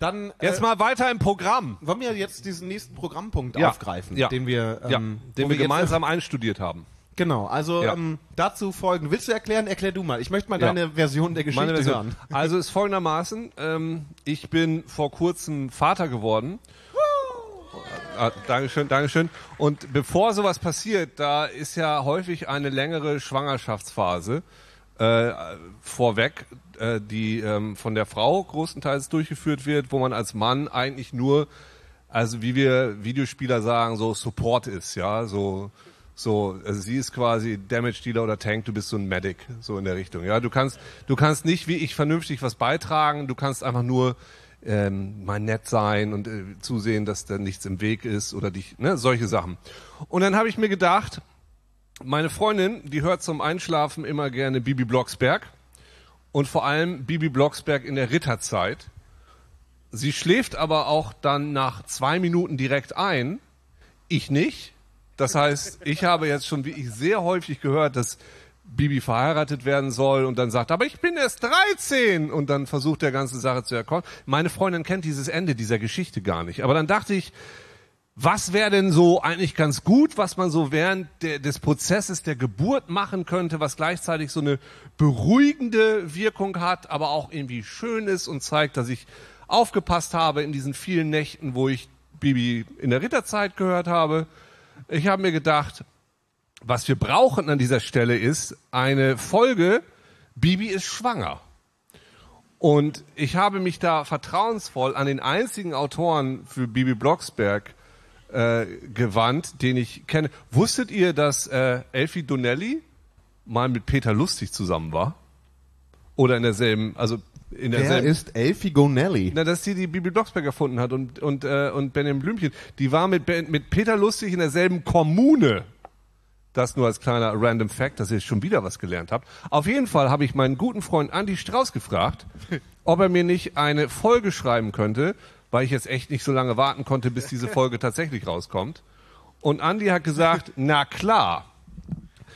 Dann Jetzt äh, mal weiter im Programm. wollen wir jetzt diesen nächsten Programmpunkt Ja. aufgreifen, Ja. den wir, ähm, ja, den wir jetzt- gemeinsam einstudiert haben. Genau, also ähm, dazu folgen. Willst du erklären? Erklär du mal. Ich möchte mal deine Version der Geschichte Version. hören. Also ist folgendermaßen, ähm, ich bin vor kurzem Vater geworden. Ah, Dankeschön, Dankeschön. Und bevor sowas passiert, da ist ja häufig eine längere Schwangerschaftsphase äh, vorweg, äh, die ähm, von der Frau großenteils durchgeführt wird, wo man als Mann eigentlich nur, also wie wir Videospieler sagen, so Support ist, ja, so so, also sie ist quasi Damage Dealer oder Tank, du bist so ein Medic, so in der Richtung. Ja, du kannst, du kannst nicht wie ich vernünftig was beitragen, du kannst einfach nur ähm, mal nett sein und äh, zusehen, dass da nichts im Weg ist oder dich, ne, solche Sachen. Und dann habe ich mir gedacht, meine Freundin, die hört zum Einschlafen immer gerne Bibi Blocksberg und vor allem Bibi Blocksberg in der Ritterzeit. Sie schläft aber auch dann nach zwei Minuten direkt ein. Ich nicht. Das heißt, ich habe jetzt schon wie ich sehr häufig gehört, dass Bibi verheiratet werden soll und dann sagt, aber ich bin erst 13 und dann versucht der ganze Sache zu erkommen. Meine Freundin kennt dieses Ende dieser Geschichte gar nicht. Aber dann dachte ich, was wäre denn so eigentlich ganz gut, was man so während der, des Prozesses der Geburt machen könnte, was gleichzeitig so eine beruhigende Wirkung hat, aber auch irgendwie schön ist und zeigt, dass ich aufgepasst habe in diesen vielen Nächten, wo ich Bibi in der Ritterzeit gehört habe. Ich habe mir gedacht, was wir brauchen an dieser Stelle ist eine Folge, Bibi ist schwanger. Und ich habe mich da vertrauensvoll an den einzigen Autoren für Bibi Blocksberg äh, gewandt, den ich kenne. Wusstet ihr, dass äh, Elfie Donnelly mal mit Peter Lustig zusammen war? Oder in derselben, also in Wer derselben. ist Elfie Gonelli? Na, dass die die Bibi Blocksberg erfunden hat und und äh, und Benjamin Blümchen. Die war mit Ben- mit Peter Lustig in derselben Kommune. Das nur als kleiner random Fact, dass ihr schon wieder was gelernt habt. Auf jeden Fall habe ich meinen guten Freund Andy Strauß gefragt, ob er mir nicht eine Folge schreiben könnte, weil ich jetzt echt nicht so lange warten konnte, bis diese Folge tatsächlich rauskommt. Und Andy hat gesagt, na klar,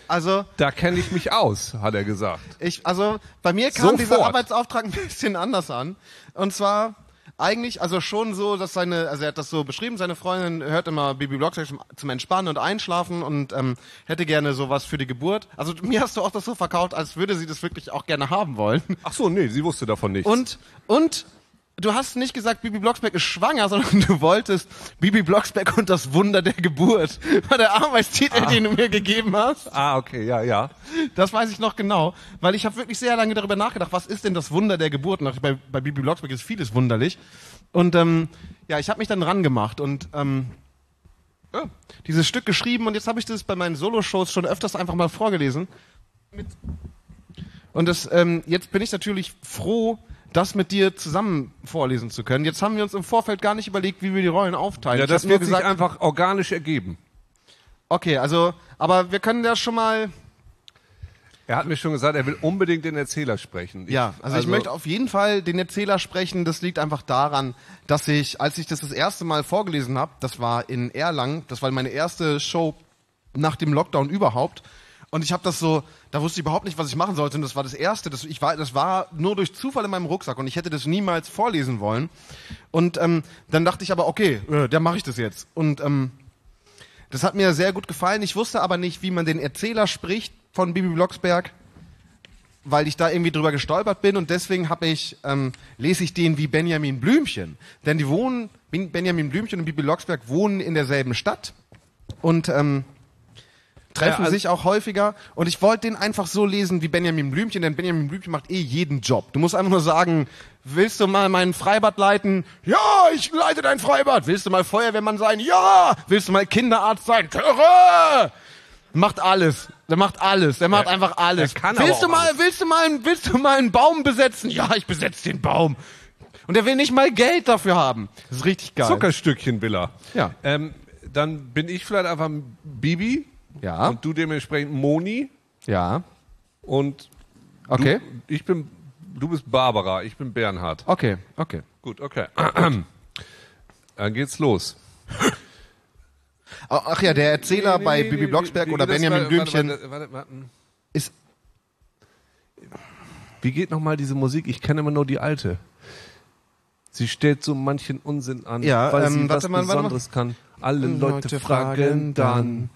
Also, da kenne ich mich aus, hat er gesagt. ich, also bei mir kam Sofort. dieser Arbeitsauftrag ein bisschen anders an. Und zwar eigentlich, also schon so, dass seine, also er hat das so beschrieben, seine Freundin hört immer Bibi Blocksberg zum, zum Entspannen und Einschlafen und ähm, hätte gerne sowas für die Geburt. Also mir hast du auch das so verkauft, als würde sie das wirklich auch gerne haben wollen. Ach so, nee, sie wusste davon nichts. Und, und du hast nicht gesagt, Bibi Blocksberg ist schwanger, sondern du wolltest Bibi Blocksberg und das Wunder der Geburt. War der Arbeitstitel, den du mir gegeben hast. ah, okay, ja, ja. Das weiß ich noch genau, weil ich habe wirklich sehr lange darüber nachgedacht, was ist denn das Wunder der Geburt? Und bei, bei Bibi Blocksberg ist vieles wunderlich. Und ähm, ja, ich habe mich dann rangemacht und ähm, ja, dieses Stück geschrieben und jetzt habe ich das bei meinen Soloshows schon öfters einfach mal vorgelesen. Und das, ähm, jetzt bin ich natürlich froh, das mit dir zusammen vorlesen zu können. Jetzt haben wir uns im Vorfeld gar nicht überlegt, wie wir die Rollen aufteilen. Ja, Ich das wird sich einfach organisch ergeben. okay, also, aber wir können ja schon mal Er hat mir schon gesagt, er will unbedingt den Erzähler sprechen. Ja, also, ich möchte auf jeden Fall den Erzähler sprechen. Das liegt einfach daran, dass ich, als ich das das erste Mal vorgelesen habe, das war in Erlangen, das war meine erste Show nach dem Lockdown überhaupt. Und ich habe das so, da wusste ich überhaupt nicht, was ich machen sollte. Und das war das erste. Das, ich war, das war nur durch Zufall in meinem Rucksack und ich hätte das niemals vorlesen wollen. Und ähm, dann dachte ich aber, okay, äh, dann mache ich das jetzt. Und ähm, das hat mir sehr gut gefallen. Ich wusste aber nicht, wie man den Erzähler spricht von Bibi Blocksberg weil ich da irgendwie drüber gestolpert bin und deswegen habe ich ähm, lese ich den wie Benjamin Blümchen, denn die wohnen Ben- Benjamin Blümchen und Bibi Blocksberg wohnen in derselben Stadt und ähm, treffen Ja, also- sich auch häufiger und ich wollte den einfach so lesen wie Benjamin Blümchen, denn Benjamin Blümchen macht eh jeden Job. Du musst einfach nur sagen, willst du mal mein Freibad leiten? Ja, ich leite dein Freibad. Willst du mal Feuerwehrmann sein? Ja. Willst du mal Kinderarzt sein? Töre! Macht alles. Der macht alles. Der macht Er- einfach alles. willst du mal, alles. willst du mal, willst du mal einen Baum besetzen? Ja, ich besetze den Baum. Und er will nicht mal Geld dafür haben. Das ist richtig geil. Zuckerstückchen will er. Ja. Ähm, dann bin ich vielleicht einfach Bibi Ja. und du dementsprechend Moni Ja. und Okay. du, ich bin, du bist Barbara, ich bin Bernhard. Okay. Okay. Gut, okay. Dann geht's los. Ach ja, der Erzähler bei Nee, nee, Bibi nee, Blocksberg oder? Benjamin Blümchen Warte, warte, warte, warte. ist Wie geht nochmal diese Musik? Ich kenne immer nur die alte. Sie stellt so manchen Unsinn an, Ja, weil ähm, sie warte was mal. Besonderes kann. Alle Leute Leute fragen fragen dann,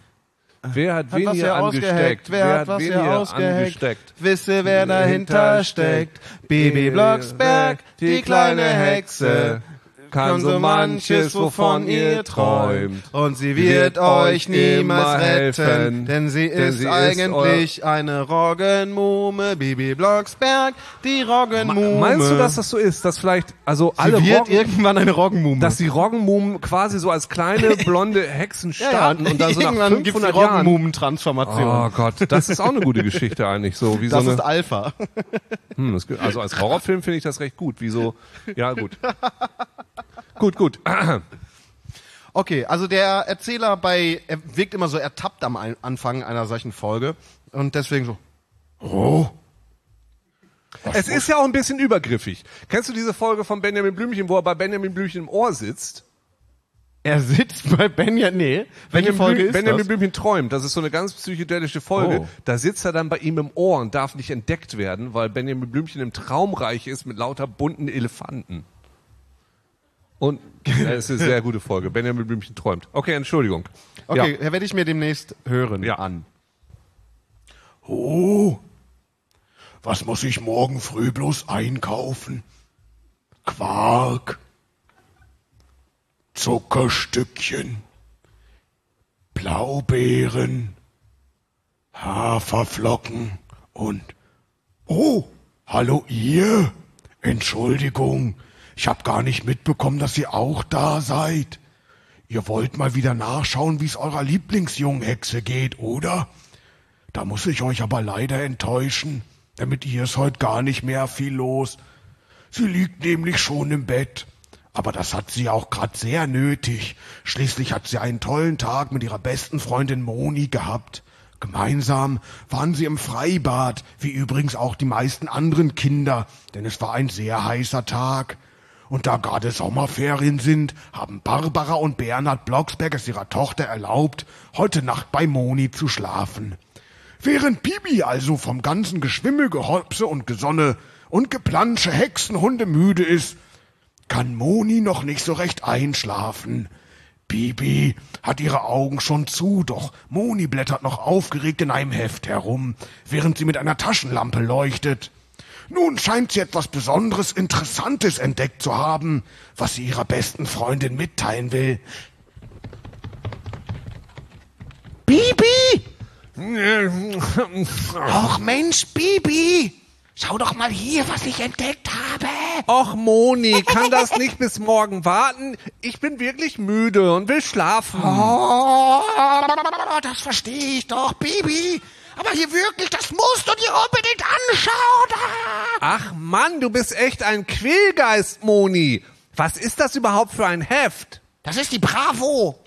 wer hat, wen was hier angesteckt? ausgeheckt? Wer hat was wen hier angesteckt? Wisse, wer dahinter steckt. Baby Blocksberg, die kleine Hexe. Kann so manches, wovon ihr träumt. Und sie wird euch niemals retten, denn sie Denn ist sie ist eigentlich eine Roggenmume. Bibi Blocksberg, die Roggenmume. Meinst du, dass das so ist, dass vielleicht, also sie alle wird Roggen, irgendwann eine Roggenmume? dass die Roggenmumen quasi so als kleine blonde Hexen ja, ja, starten und dann so nach irgendwann gibt's die 500 Jahren Roggenmumen-Transformation. Oh Gott, das ist auch eine gute Geschichte eigentlich so. Wie das so ist eine, Alpha. hm, das, also als Horrorfilm finde ich das recht gut. Wie so, ja gut. gut, gut. Okay, also der Erzähler bei, er wirkt immer so ertappt am Anfang einer solchen Folge und deswegen so, oh, Es ist ja auch ein bisschen übergriffig. Kennst du diese Folge von Benjamin Blümchen, wo er bei Benjamin Blümchen im Ohr sitzt? er sitzt bei Benja, nee, welche Benjamin, Folge Blüm, ist Benjamin das? Blümchen träumt. Das ist so eine ganz psychedelische Folge. Oh. Da sitzt er dann bei ihm im Ohr und darf nicht entdeckt werden, weil Benjamin Blümchen im Traumreich ist mit lauter bunten Elefanten. Und es ist eine sehr gute Folge. Benjamin Blümchen träumt. Okay, Entschuldigung. Okay, ja. werde ich mir demnächst hören Ja. an. Oh, was muss ich morgen früh bloß einkaufen? Quark, Zuckerstückchen, Blaubeeren, Haferflocken und... Oh, hallo ihr? Entschuldigung, ich hab gar nicht mitbekommen, dass ihr auch da seid. Ihr wollt mal wieder nachschauen, wie es eurer Lieblingsjunghexe geht, oder? Da muss ich euch aber leider enttäuschen. Damit ihr ist heute gar nicht mehr viel los. Sie liegt nämlich schon im Bett. Aber das hat sie auch grad sehr nötig. Schließlich hat sie einen tollen Tag mit ihrer besten Freundin Moni gehabt. Gemeinsam waren sie im Freibad, wie übrigens auch die meisten anderen Kinder, denn es war ein sehr heißer Tag. Und da gerade Sommerferien sind, haben Barbara und Bernhard Blocksberg es ihrer Tochter erlaubt, heute Nacht bei Moni zu schlafen. Während Bibi also vom ganzen Geschwimme, Gehopse und Gesonne und Geplansche Hexenhunde müde ist, kann Moni noch nicht so recht einschlafen. Bibi hat ihre Augen schon zu, doch Moni blättert noch aufgeregt in einem Heft herum, während sie mit einer Taschenlampe leuchtet. Nun scheint sie etwas Besonderes Interessantes entdeckt zu haben, was sie ihrer besten Freundin mitteilen will. Bibi! Och Mensch, Bibi! Schau doch mal hier, was ich entdeckt habe. Och Moni, kann das nicht bis morgen warten? Ich bin wirklich müde und will schlafen. Oh, das verstehe ich doch, Bibi. Aber hier wirklich, das musst du dir unbedingt anschauen. Ach Mann, du bist echt ein Quälgeist, Moni. Was ist das überhaupt für ein Heft? Das ist die Bravo.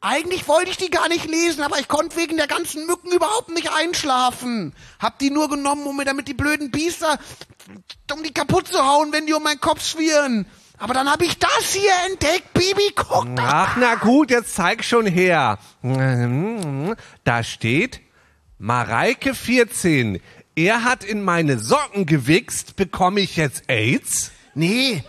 Eigentlich wollte ich die gar nicht lesen, aber ich konnte wegen der ganzen Mücken überhaupt nicht einschlafen. Hab die nur genommen, um mir damit die blöden Biester, um die kaputt zu hauen, wenn die um meinen Kopf schwirren. Aber dann habe ich das hier entdeckt, Bibi, guck. Ach, na gut, jetzt zeig schon her. Da steht Mareike 14. Er hat in meine Socken gewichst. Bekomme ich jetzt AIDS? Nee,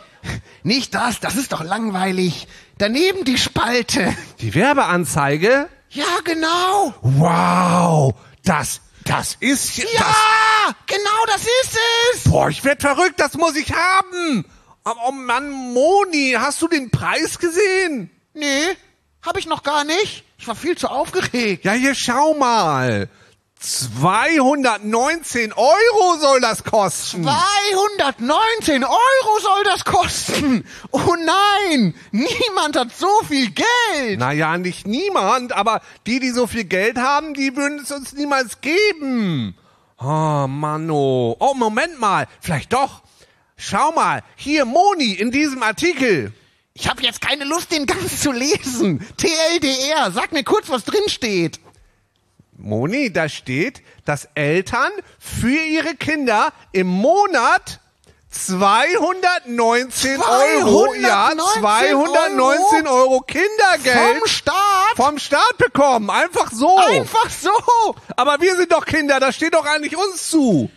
nicht das, das ist doch langweilig. Daneben die Spalte. Die Werbeanzeige? Ja, genau. Wow, das, das ist Ja, Das, genau das ist es. boah, ich werd verrückt, das muss ich haben. Oh, oh Mann, Moni, hast du den Preis gesehen? Nee, hab ich noch gar nicht. Ich war viel zu aufgeregt. Ja, hier schau mal. 219 Euro soll das kosten. 219 Euro soll das kosten. Oh nein, niemand hat so viel Geld. Naja, nicht niemand, aber die, die so viel Geld haben, die würden es uns niemals geben. Oh, Mano. Oh, Moment mal. Vielleicht doch. Schau mal. Hier, Moni, in diesem Artikel. Ich habe jetzt keine Lust, den ganz zu lesen. TLDR, sag mir kurz, was drin steht. Moni, da steht, dass Eltern für ihre Kinder im Monat 219 Euro, ja, 219 219 Euro, Kindergeld Vom Staat? vom Staat bekommen. Einfach so. Einfach so. Aber wir sind doch Kinder, das steht doch eigentlich uns zu.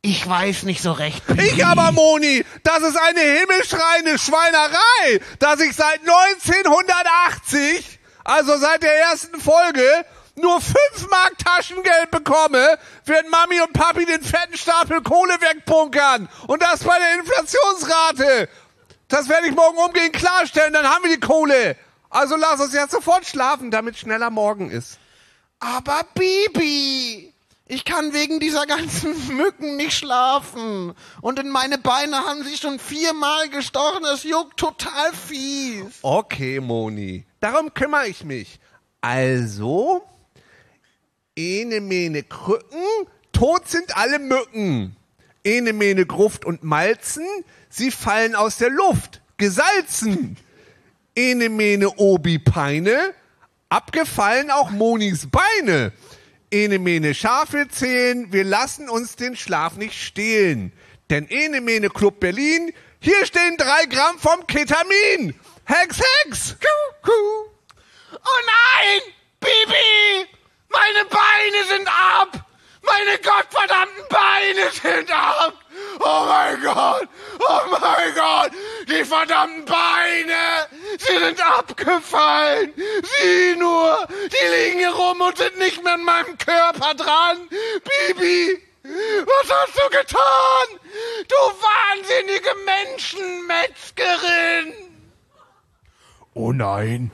Ich weiß nicht so recht. Ich aber, Moni, das ist eine himmelschreiende Schweinerei, dass ich seit 1980, also seit der ersten Folge, nur 5 Mark Taschengeld bekomme, während Mami und Papi den fetten Stapel Kohle wegbunkern. Und das bei der Inflationsrate. Das werde ich morgen umgehend klarstellen, dann haben wir die Kohle. Also lass uns jetzt sofort schlafen, damit schneller morgen ist. Aber Bibi, ich kann wegen dieser ganzen Mücken nicht schlafen. Und in meine Beine haben sie schon viermal gestochen. Das juckt total fies. Okay, Moni, darum kümmere ich mich. Also, ene mene Krücken, tot sind alle Mücken. Ene mene Gruft und Malzen, sie fallen aus der Luft, gesalzen. Ene mene Obi Peine, abgefallen auch Monis Beine. Ene mene Schafe zählen, wir lassen uns den Schlaf nicht stehlen. Denn ene mene Club Berlin, hier stehen drei Gramm vom Ketamin. Hex, Hex! Oh nein! Bibi! Meine Beine sind ab! Meine gottverdammten Beine sind ab! Oh mein Gott! Oh mein Gott! Die verdammten Beine! Sie sind abgefallen! Sieh nur! Die liegen hier rum und sind nicht mehr an meinem Körper dran! Bibi! Was hast du getan? Du wahnsinnige Menschenmetzgerin! Oh nein.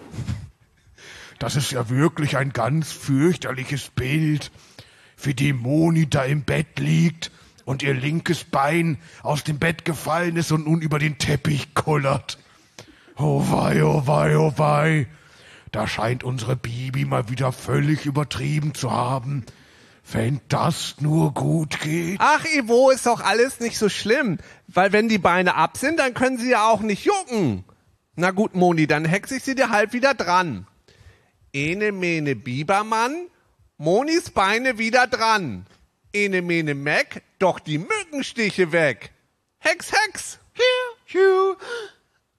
Das ist ja wirklich ein ganz fürchterliches Bild, wie die Moni da im Bett liegt und ihr linkes Bein aus dem Bett gefallen ist und nun über den Teppich kullert. Oh wei, oh wei, oh wei. Da scheint unsere Bibi mal wieder völlig übertrieben zu haben. Wenn das nur gut geht. Ach, Ivo, ist doch alles nicht so schlimm. Weil wenn die Beine ab sind, dann können sie ja auch nicht jucken. Na gut, Moni, dann hexe ich sie dir halt wieder dran. Ene mene Bibermann, Monis Beine wieder dran. Ene mene Mac, doch die Mückenstiche weg. Hex, Hex. Hugh.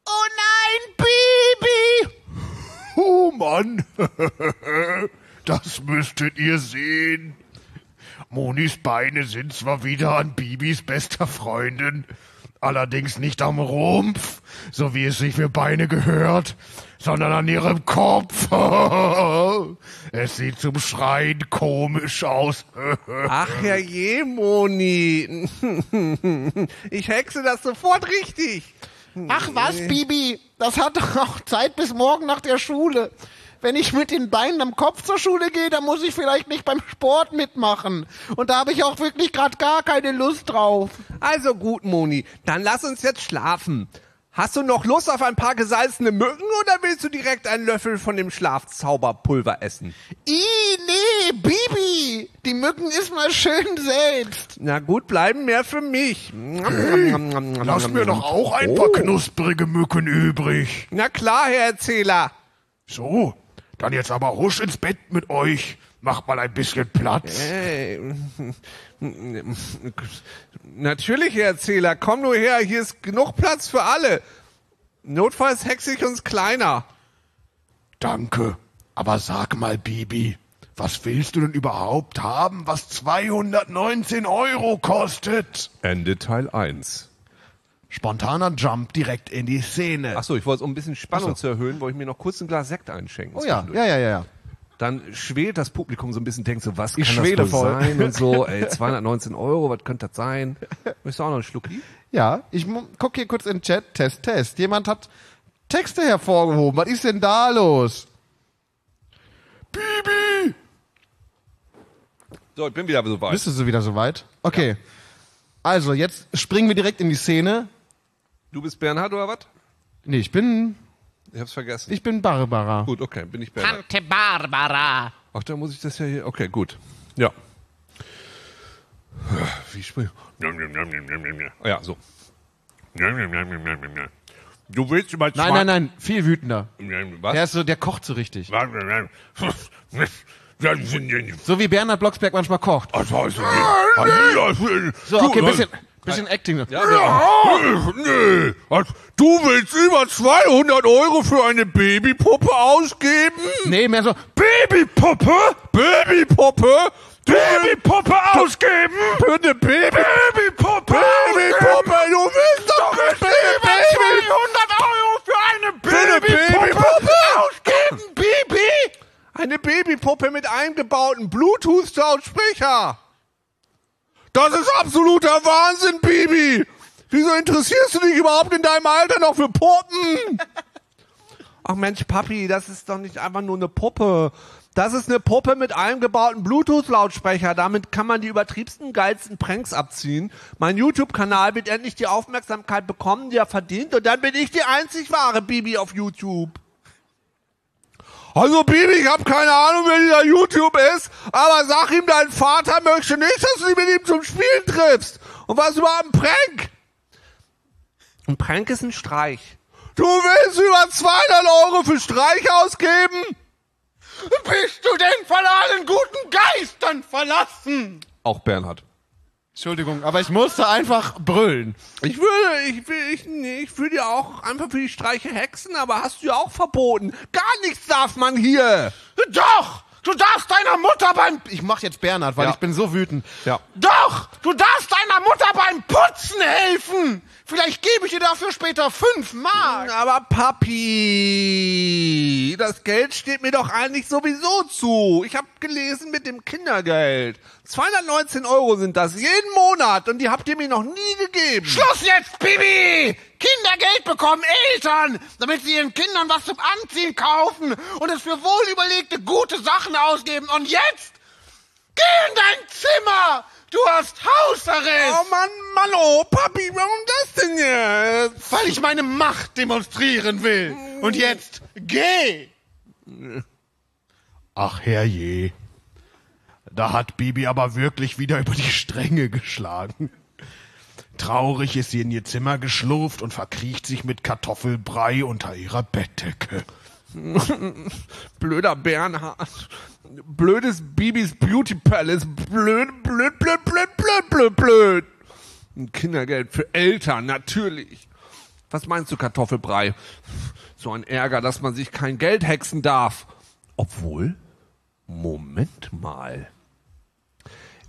Oh nein, Bibi! Oh Mann, das müsstet ihr sehen. Monis Beine sind zwar wieder an Bibis bester Freundin, allerdings nicht am Rumpf, so wie es sich für Beine gehört, sondern an ihrem Kopf. Es sieht zum Schreien komisch aus. Ach ja je, Moni. Ich hexe das sofort richtig. Ach was, Bibi, das hat doch auch Zeit bis morgen nach der Schule. Wenn ich mit den Beinen am Kopf zur Schule gehe, dann muss ich vielleicht nicht beim Sport mitmachen. Und da habe ich auch wirklich gerade gar keine Lust drauf. Also gut, Moni, dann lass uns jetzt schlafen. Hast du noch Lust auf ein paar gesalzene Mücken oder willst du direkt einen Löffel von dem Schlafzauberpulver essen? Ih, nee, Bibi, die Mücken isst mal schön selbst. Na gut, bleiben mehr für mich. Lass mir doch auch ein paar knusprige Mücken übrig. Na klar, Herr Erzähler. So, dann jetzt aber husch ins Bett mit euch. Macht mal ein bisschen Platz. Äh, Natürlich, Herr Erzähler, komm nur her, hier ist genug Platz für alle. Notfalls hexe ich uns kleiner. Danke. Aber sag mal, Bibi, was willst du denn überhaupt haben, was 219 Euro kostet? Ende Teil 1. Spontaner Jump direkt in die Szene. Achso, ich wollte es, um ein bisschen Spannung zu erhöhen, wollte ich mir noch kurz ein Glas Sekt einschenken. oh ja, ja, ja, ja, ja. Dann schwelt das Publikum so ein bisschen, denkt so, was Ich kann das voll. sein und so, ey, 219 Euro, was könnte das sein? Möchtest du auch noch einen Schlucki? Ja, ich mu- guck hier kurz in den Chat. Test, Test. Jemand hat Texte hervorgehoben. Was ist denn da los? Bibi! So, ich bin wieder so weit. Bist du so wieder soweit? Okay. Also, jetzt springen wir direkt in die Szene. Du bist Bernhard oder was? Nee, ich bin, Ich hab's vergessen. ich bin Barbara. gut, okay, bin ich Bernhard. Tante Barbara. Ach, da muss ich das ja hier. Okay, gut. Ja. Wie springen? Ja, so. Du willst über Nein, nein, nein, viel wütender. Was? Der ist so, der kocht so richtig. So wie Bernhard Blocksberg manchmal kocht. denn? So, okay, bisschen, bisschen Acting. ja, ja. Nee, was- du willst über 200 Euro für eine Babypuppe ausgeben? Nee, mehr so, Babypuppe? Babypuppe? Babypuppe ausgeben! Für eine Baby. Babypuppe! Babypuppe, du willst doch Du für willst eine über Baby. 200 Euro für eine Babypuppe Babypuppe? ausgeben, Baby! Eine Babypuppe mit eingebauten Bluetooth-Lautsprecher. Das ist absoluter Wahnsinn, Bibi. Wieso interessierst du dich überhaupt in deinem Alter noch für Puppen? Ach Mensch, Papi, das ist doch nicht einfach nur eine Puppe. Das ist eine Puppe mit eingebauten Bluetooth-Lautsprecher. Damit kann man die übertriebsten, geilsten Pranks abziehen. Mein YouTube-Kanal wird endlich die Aufmerksamkeit bekommen, die er verdient. Und dann bin ich die einzig wahre Bibi auf YouTube. Also Bibi, ich habe keine Ahnung, wer dieser YouTube ist, aber sag ihm, dein Vater möchte nicht, dass du dich mit ihm zum Spielen triffst. Und was überhaupt ein Prank? Ein Prank ist ein Streich. Du willst über 200 Euro für Streich ausgeben? Bist du denn von allen guten Geistern verlassen? Auch Bernhard. Entschuldigung, aber ich musste einfach brüllen. Ich würde, ich will, ich, nee, ich würde ja auch einfach für die Streiche hexen, aber hast du ja auch verboten. Gar nichts darf man hier. Doch! Du darfst deiner Mutter beim... Ich mach jetzt Bernhard, weil Ja. ich bin so wütend. Ja. Doch! Du darfst deiner Mutter beim Putzen helfen! Vielleicht gebe ich dir dafür später fünf Mark. Aber Papi, das Geld steht mir doch eigentlich sowieso zu. Ich habe gelesen mit dem Kindergeld. 219 Euro sind das jeden Monat und die habt ihr mir noch nie gegeben. Schluss jetzt, Bibi! Kindergeld bekommen Eltern, damit sie ihren Kindern was zum Anziehen kaufen und es für wohlüberlegte, gute Sachen ausgeben. Und jetzt? Geh in dein Zimmer! Du hast Hausarrest! Oh Mann, Mann, oh Papi, warum das denn jetzt? weil ich meine Macht demonstrieren will. Und jetzt geh! Ach herrje. Da hat Bibi aber wirklich wieder über die Stränge geschlagen. Traurig ist sie in ihr Zimmer geschlurft und verkriecht sich mit Kartoffelbrei unter ihrer Bettdecke. Blöder Bernhard. Blödes Bibis Beauty Palace. Blöd, blöd, blöd, blöd, blöd, blöd, blöd. Ein Kindergeld für Eltern, natürlich. Was meinst du, Kartoffelbrei? So ein Ärger, dass man sich kein Geld hexen darf. Obwohl, Moment mal.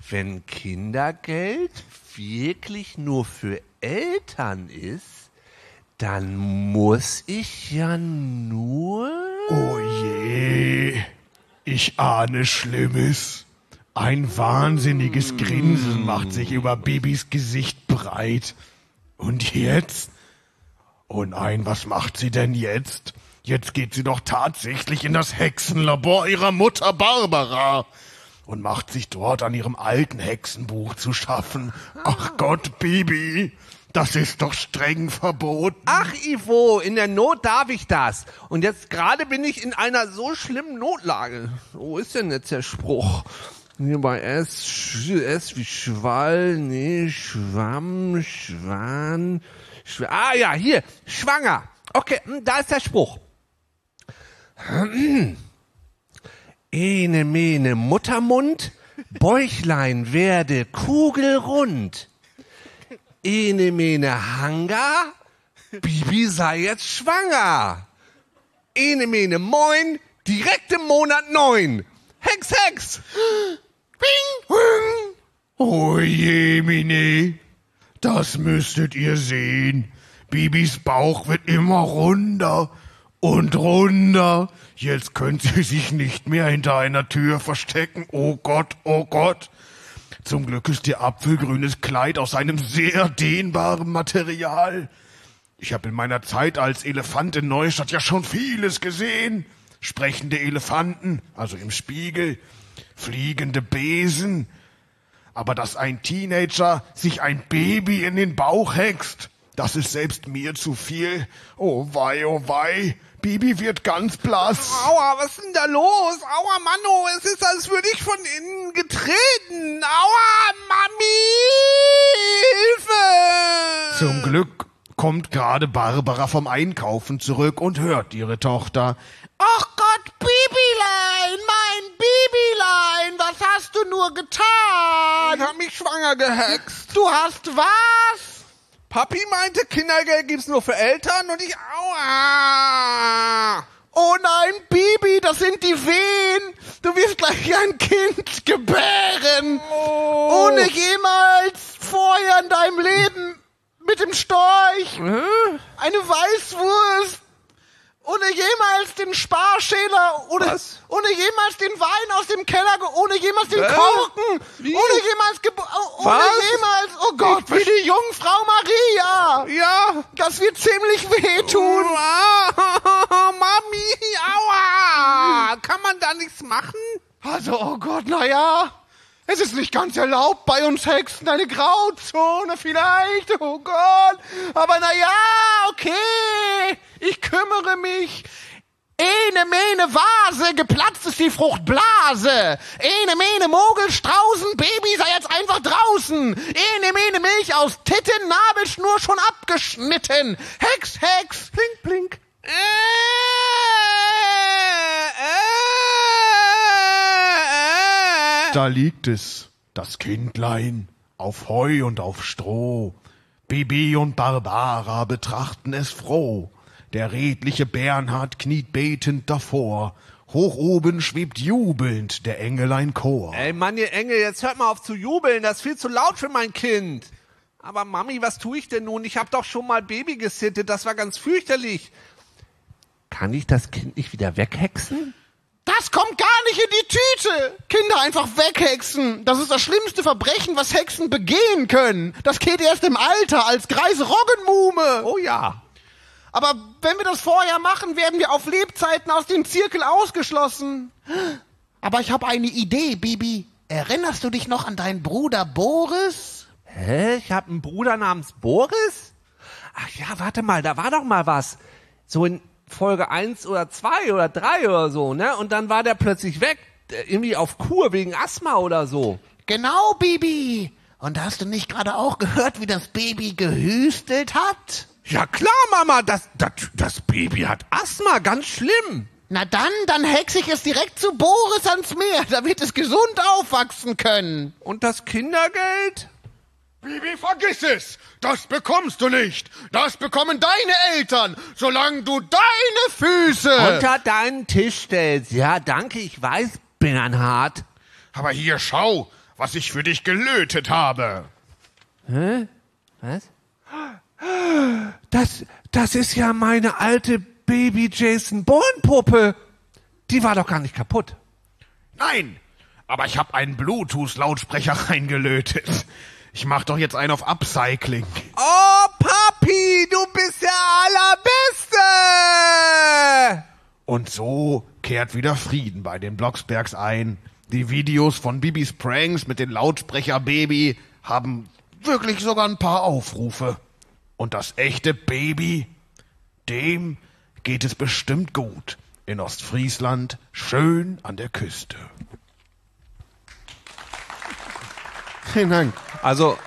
Wenn Kindergeld wirklich nur für Eltern ist, dann muss ich ja nur... Oh je. Ich ahne Schlimmes. Ein wahnsinniges Grinsen macht sich über Bibis Gesicht breit. Und jetzt? Oh nein, was macht sie denn jetzt? Jetzt geht sie doch tatsächlich in das Hexenlabor ihrer Mutter Barbara und macht sich dort an ihrem alten Hexenbuch zu schaffen. Ach Gott, Bibi, das ist doch streng verboten. Ach, Ivo, in der Not darf ich das. Und jetzt gerade bin ich in einer so schlimmen Notlage. Wo ist denn jetzt der Spruch? Hier bei S, Sch, S wie Schwall, nee, Schwamm, Schwan, Schw Ah ja, hier, schwanger. Okay, hm, da ist der Spruch. Ene mene Muttermund, Bäuchlein werde kugelrund. Ene mene Hanga, Bibi sei jetzt schwanger. Ene mene moin, direkt im Monat neun. Hex, Hex. Bing, bing. Oh je, Mine. Das müsstet ihr sehen. Bibis Bauch wird immer runder und runder. Jetzt könnt sie sich nicht mehr hinter einer Tür verstecken. Oh Gott, oh Gott. Zum Glück ist ihr apfelgrünes Kleid aus einem sehr dehnbaren Material. Ich habe in meiner Zeit als Elefant in Neustadt ja schon vieles gesehen. Sprechende Elefanten, also im Spiegel, fliegende Besen, aber dass ein Teenager sich ein Baby in den Bauch hext, das ist selbst mir zu viel. Oh wei, oh wei, Bibi wird ganz blass. Aua, was ist denn da los? Aua, Manno, es ist, als würde ich von innen getreten. Aua, Mami, Hilfe! Zum Glück kommt gerade Barbara vom Einkaufen zurück und hört ihre Tochter. Ach Gott, Bibilein, mein Bibilein, was hast du nur Ich getan? hab mich schwanger gehext. Du hast was? Papi meinte, Kindergeld gibt's nur für Eltern und ich, aua! Oh nein, Bibi, das sind die Wehen. Du wirst gleich ein Kind gebären. Ohne jemals vorher in deinem Leben mit dem Storch eine Weißwurst. Ohne jemals den Sparschäler, ohne, Was? ohne jemals den Wein aus dem Keller, ge- ohne jemals den Hä? Korken, Wie? ohne jemals, gebo- oh, ohne Was? jemals, oh Gott, wie die Jungfrau Maria. Ja. Das wird ziemlich wehtun. Mami, aua. Kann man da nichts machen? Also, oh Gott, na ja. Es ist nicht ganz erlaubt bei uns Hexen, eine Grauzone vielleicht, oh Gott. Aber na ja, okay. Ich kümmere mich. Ene mene Vase, geplatzt ist die Fruchtblase. Ene mene Mogel, Straußen, Baby sei jetzt einfach draußen. Ene mene Milch aus Titten, Nabelschnur schon abgeschnitten. Hex, Hex, plink, plink. Äh, äh, äh. Da liegt es, das Kindlein, auf Heu und auf Stroh. Bibi und Barbara betrachten es froh. Der redliche Bernhard kniet betend davor. Hoch oben schwebt jubelnd der Engelein Chor. Ey, Mann, ihr Engel, jetzt hört mal auf zu jubeln. Das ist viel zu laut für mein Kind. Aber Mami, was tue ich denn nun? Ich hab doch schon mal Baby gesittet. Das war ganz fürchterlich. Kann ich das Kind nicht wieder weghexen? Das kommt gar nicht in die Tüte. Kinder einfach weghexen. Das ist das schlimmste Verbrechen, was Hexen begehen können. Das geht erst im Alter als greise Roggenmuhme. Oh ja. Aber wenn wir das vorher machen, werden wir auf Lebzeiten aus dem Zirkel ausgeschlossen. Aber ich habe eine Idee, Bibi. Erinnerst du dich noch an deinen Bruder Boris? Hä? Ich hab einen Bruder namens Boris? Ach ja, warte mal, da war doch mal was. So in Folge 1 oder 2 oder 3 oder so, ne? Und dann war der plötzlich weg. äh, Irgendwie auf Kur wegen Asthma oder so. Genau, Bibi. Und hast du nicht gerade auch gehört, wie das Baby gehüstelt hat? Ja klar, Mama, das, das, das Baby hat Asthma, ganz schlimm. Na dann, dann hexe ich es direkt zu Boris ans Meer, damit es gesund aufwachsen können. Und das Kindergeld? Bibi, vergiss es! Das bekommst du nicht! Das bekommen deine Eltern, solange du deine Füße... Unter deinen Tisch stellst. Ja, danke, ich weiß, bin ein Hart. Aber hier schau, was ich für dich gelötet habe. Was? Das, das ist ja meine alte Baby Jason Bourne Puppe. Die war doch gar nicht kaputt. Nein, aber ich habe einen Bluetooth-Lautsprecher reingelötet. Ich mach doch jetzt einen auf Upcycling. Oh, Papi, du bist der Allerbeste! Und so kehrt wieder Frieden bei den Blocksbergs ein. Die Videos von Bibis Pranks mit dem Lautsprecher Baby haben wirklich sogar ein paar Aufrufe. Und das echte Baby, dem geht es bestimmt gut. In Ostfriesland, schön an der Küste. Vielen Dank. Also,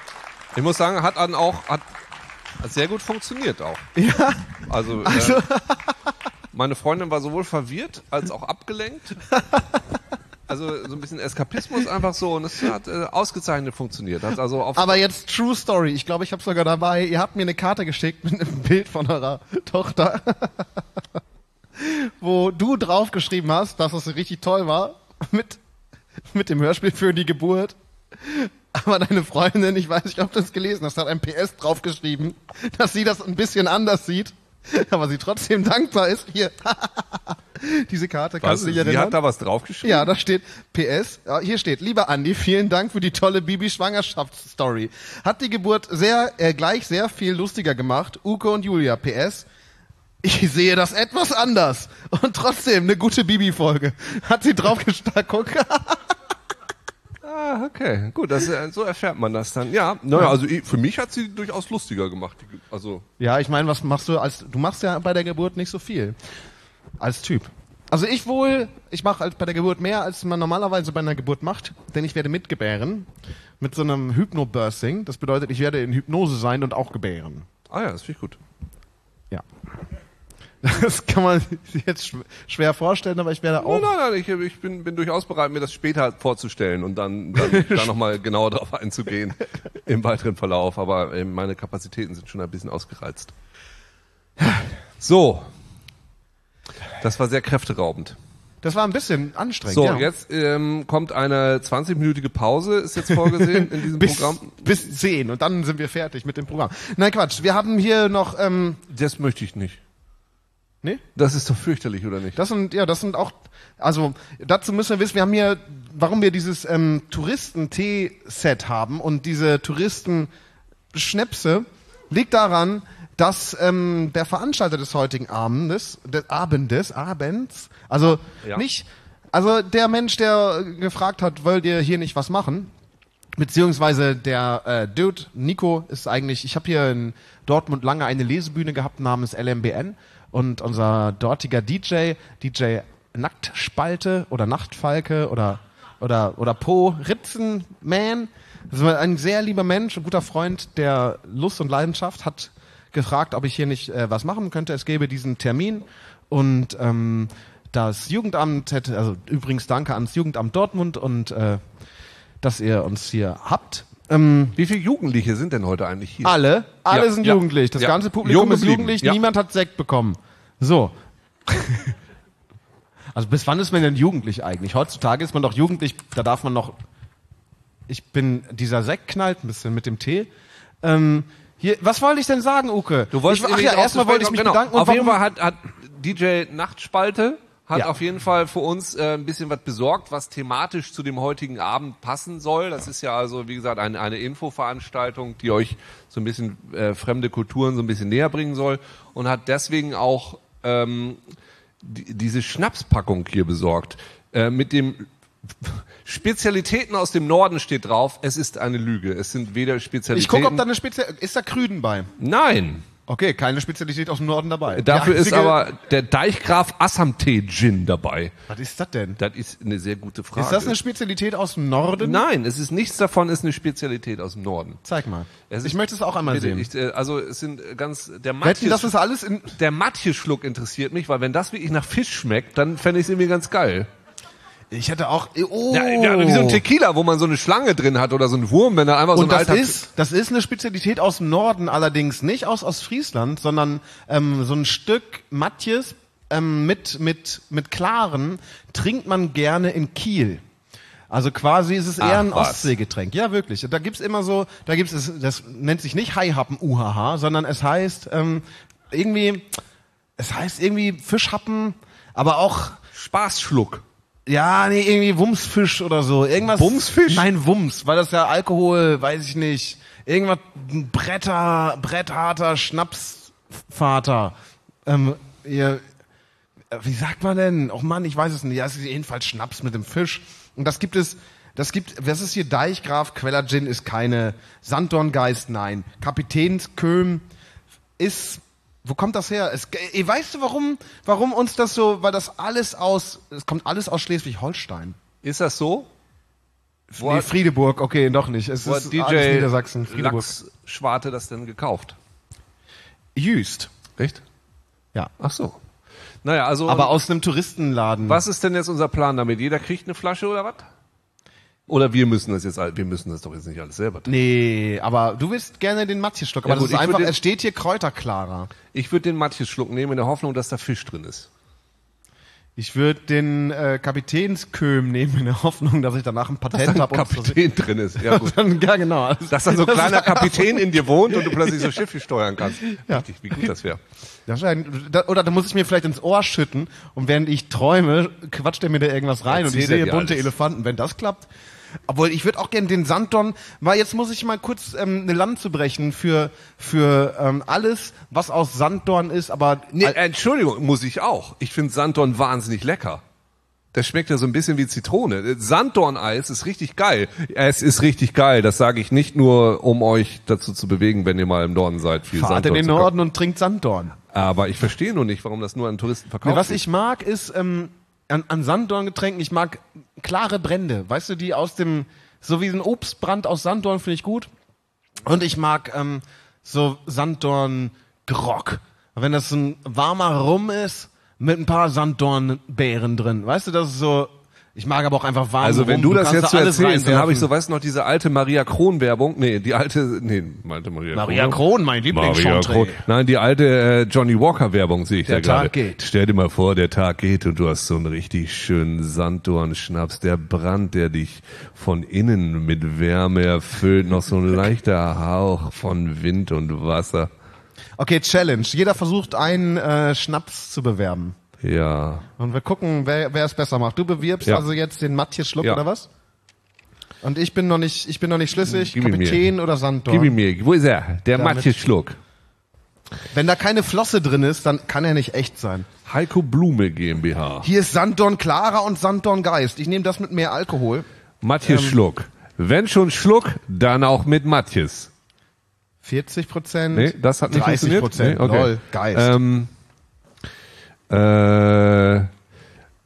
ich muss sagen, hat dann auch, hat, hat sehr gut funktioniert auch. Ja, Also, Äh, meine Freundin war sowohl verwirrt als auch abgelenkt. Also so ein bisschen Eskapismus einfach so und es hat äh, ausgezeichnet funktioniert. Hat also auf aber jetzt True Story. Ich glaube, ich habe sogar dabei. Ihr habt mir eine Karte geschickt mit einem Bild von eurer Tochter, wo du draufgeschrieben hast, dass es richtig toll war mit mit dem Hörspiel für die Geburt. Aber deine Freundin, ich weiß nicht, ob du es gelesen hast, hat ein PS draufgeschrieben, dass sie das ein bisschen anders sieht, aber sie trotzdem dankbar ist. Hier, diese Karte kannst du dich erinnern. hat da was draufgeschrieben. Ja, da steht PS. Hier steht, lieber Andi, vielen Dank für die tolle Bibi-Schwangerschaftsstory. Hat die Geburt sehr äh, gleich sehr viel lustiger gemacht. Uke und Julia, PS. Ich sehe das etwas anders. Und trotzdem eine gute Bibi-Folge. Hat sie draufgestanden. Guck. Ah, okay, gut, das, äh, so erfährt man das dann. Ja, naja, also für mich hat sie durchaus lustiger gemacht. Die Ge- Also Ja, ich meine, was machst du als, du machst ja bei der Geburt nicht so viel. Als Typ. Also ich wohl, ich mache als bei der Geburt mehr, als man normalerweise bei einer Geburt macht, denn ich werde mitgebären. Mit so einem Hypnobirthing. Das bedeutet, ich werde in Hypnose sein und auch gebären. ah ja, das finde ich gut. Ja. Das kann man sich jetzt schw- schwer vorstellen, aber ich werde auch. Nein, nein, nein, ich, ich bin, bin durchaus bereit, mir das später vorzustellen und dann, dann, dann nochmal genauer darauf einzugehen im weiteren Verlauf. Aber äh, meine Kapazitäten sind schon ein bisschen ausgereizt. So, Das war sehr kräfteraubend. Das war ein bisschen anstrengend. So, ja. jetzt ähm, kommt eine 20-minütige Pause, ist jetzt vorgesehen in diesem bis, Programm. bis 10 und dann sind wir fertig mit dem Programm. Nein, Quatsch. Wir haben hier noch, ähm, Das möchte ich nicht. nee? Das ist doch fürchterlich, oder nicht? Das sind, ja, das sind auch, also dazu müssen wir wissen, wir haben hier, warum wir dieses ähm, Touristen-Tee-Set haben und diese Touristen-Schnäpse, liegt daran, dass ähm, der Veranstalter des heutigen Abendes, des Abendes, Abends, also Ja. nicht, also der Mensch, der gefragt hat, wollt ihr hier nicht was machen? Beziehungsweise der äh, Dude, Nico, ist eigentlich, ich habe hier in Dortmund lange eine Lesebühne gehabt namens LMBN und unser dortiger DJ, DJ Nacktspalte oder Nachtfalke oder oder oder Po Ritzenman, das war ein sehr lieber Mensch, ein guter Freund der Lust und Leidenschaft, hat gefragt, ob ich hier nicht äh, was machen könnte. Es gäbe diesen Termin und ähm, das Jugendamt hätte, also übrigens danke ans Jugendamt Dortmund und äh, dass ihr uns hier habt. Ähm, Wie viele Jugendliche sind denn heute eigentlich hier? alle, alle Ja, sind ja. jugendlich. Das Ja. ganze Publikum Jung ist geblieben. jugendlich. Niemand hat Sekt bekommen. So. also bis wann ist man denn jugendlich eigentlich? Heutzutage ist man doch jugendlich. Da darf man noch. Ich bin dieser Sekt knallt ein bisschen mit dem Tee. Ähm, hier, was wollte ich denn sagen, Uke? Du wolltest ich, ach ja, erstmal wollte ich mich kommen. bedanken. Genau. Auf und jeden Fall hat, hat DJ Nachtspalte hat Ja. auf jeden Fall für uns äh, ein bisschen was besorgt, was thematisch zu dem heutigen Abend passen soll. Das ist ja also, wie gesagt, eine, eine Infoveranstaltung, die euch so ein bisschen äh, fremde Kulturen so ein bisschen näher bringen soll und hat deswegen auch ähm, die, diese Schnapspackung hier besorgt. Äh, mit dem Spezialitäten aus dem Norden steht drauf, es ist eine Lüge. Es sind weder Spezialitäten. ich gucke, ob da eine Spezial. Ist da Krüden bei? Nein. Okay, keine Spezialität aus dem Norden dabei. Dafür ist aber der Deichgraf Assamtee Gin dabei. Was ist das denn? Das ist eine sehr gute Frage. Ist das eine Spezialität aus dem Norden? Nein, es ist nichts davon, ist eine Spezialität aus dem Norden. Zeig mal. Es ist- ich möchte es auch einmal Bitte, sehen. ich, äh, also es sind äh, ganz der Wetten, das ist alles in. der Matjes-Schluck interessiert mich, weil wenn das wirklich nach Fisch schmeckt, dann fände ich es irgendwie ganz geil. Ich hätte auch. Oh. Ja, ja, wie so ein Tequila, wo man so eine Schlange drin hat oder so ein Wurm, wenn da einfach so Und ein das alter ist, das ist eine Spezialität aus dem Norden, allerdings nicht aus Ostfriesland, sondern ähm, so ein Stück Matjes ähm, mit, mit, mit Klaren trinkt man gerne in Kiel. Also quasi ist es eher Ach, ein was. Ostseegetränk. Ja, wirklich. Da gibt's immer so, da gibt's es, das nennt sich nicht Haihappen UHH, sondern es heißt ähm, irgendwie, es heißt irgendwie Fischhappen, aber auch Spaßschluck. Ja, nee, irgendwie Wumsfisch oder so. Irgendwas. Wumsfisch? Nein, Wums, weil das ja Alkohol, weiß ich nicht. Irgendwas, ein Bretter, brettharter Schnapsvater. Ähm, ihr, äh, wie sagt man denn? Oh Mann, ich weiß es nicht. Ja, es ist jedenfalls Schnaps mit dem Fisch. Und das gibt es, das gibt, was ist hier Deichgraf, Queller Gin ist keine, Sanddorngeist, nein. Kapitänsköhm ist, wo kommt das her? Es, ey, weißt du, warum, warum uns das so, weil das alles aus, es kommt alles aus Schleswig-Holstein. Ist das so? Wo Nee, Friedeburg, okay, doch nicht. Es ist hat alles DJ Niedersachsen, Friedeburg. Lachs Schwarte das denn gekauft? Jüst. Echt? Ja. Ach so. Naja, also Aber aus einem Touristenladen. Was ist denn jetzt unser Plan damit? Jeder kriegt eine Flasche oder was? Oder wir müssen das jetzt, wir müssen das doch jetzt nicht alles selber tun. Nee, aber du willst gerne den Matjes-Schluck. Aber Ja, gut, das ist einfach, es steht hier Kräuterklarer. Ich würde den Matjes-Schluck nehmen in der Hoffnung, dass da Fisch drin ist. Ich würde den äh, Kapitänsköhm nehmen in der Hoffnung, dass ich danach ein Patent habe. Kapitän drin ist. Ja, gut. ja, genau. Dass dann so ein kleiner Kapitän in dir wohnt und du plötzlich so Schiffe steuern kannst. Ja. Richtig, wie gut das wäre. Ein- da, oder da muss ich mir vielleicht ins Ohr schütten und während ich träume, quatscht er mir da irgendwas rein und ich sehe bunte alles. Elefanten. Wenn das klappt. Obwohl, ich würde auch gerne den Sanddorn, weil jetzt muss ich mal kurz ähm, eine Lanze brechen für, für ähm, alles, was aus Sanddorn ist, aber Nee, Entschuldigung, muss ich auch. Ich finde Sanddorn wahnsinnig lecker. Das schmeckt ja so ein bisschen wie Zitrone. Sanddorn-Eis ist richtig geil. Es ist richtig geil. Das sage ich nicht nur, um euch dazu zu bewegen, wenn ihr mal im Norden seid, viel fahrt in Sanddorn den zu kaufen. Norden und trinkt Sanddorn. Aber ich verstehe nur nicht, warum das nur an Touristen verkauft was wird. ich mag, ist ähm, an, an Sanddorngetränken, ich mag klare Brände. Weißt du, die aus dem, so wie ein Obstbrand aus Sanddorn finde ich gut. Und ich mag ähm, so Sanddorn-Grog. Wenn das ein warmer Rum ist, mit ein paar Sanddornbeeren drin. Weißt du, das ist so, Ich mag aber auch einfach warm. Also wenn rum. du das kannst jetzt da so alles erzählst, dann habe ich so, weißt du noch, diese alte Maria Kron Werbung, nee, die alte, nee, alte Maria, Maria Kron, mein Maria Lieblingschantre. Kron. Nein, die alte äh, Johnny Walker Werbung sehe ich Der da gerade. Tag geht. Stell dir mal vor, der Tag geht und du hast so einen richtig schönen Sanddornschnaps, der Brand, der dich von innen mit Wärme erfüllt, noch so ein leichter Hauch von Wind und Wasser. Okay, Challenge. Jeder versucht einen äh, Schnaps zu bewerben. Ja. Und wir gucken, wer, wer es besser macht. Du bewirbst Ja. also jetzt den Matthias Schluck Ja. oder was? Und ich bin noch nicht, ich bin noch nicht schlüssig. Gib Kapitän oder Gib Sanddorn. ihn mir. Wo ist er? Der Damit- Matthias Schluck. Wenn da keine Flosse drin ist, dann kann er nicht echt sein. Heiko Blume GmbH. Hier ist Sanddorn Clara und Sanddorn Geist. Ich nehme das mit mehr Alkohol. Matthias Ähm. Schluck. Wenn schon Schluck, dann auch mit Matthias. 40 Prozent. Nee, das hat nicht 30 funktioniert. Prozent. Nee, okay. Lol, Geist. Ähm, äh,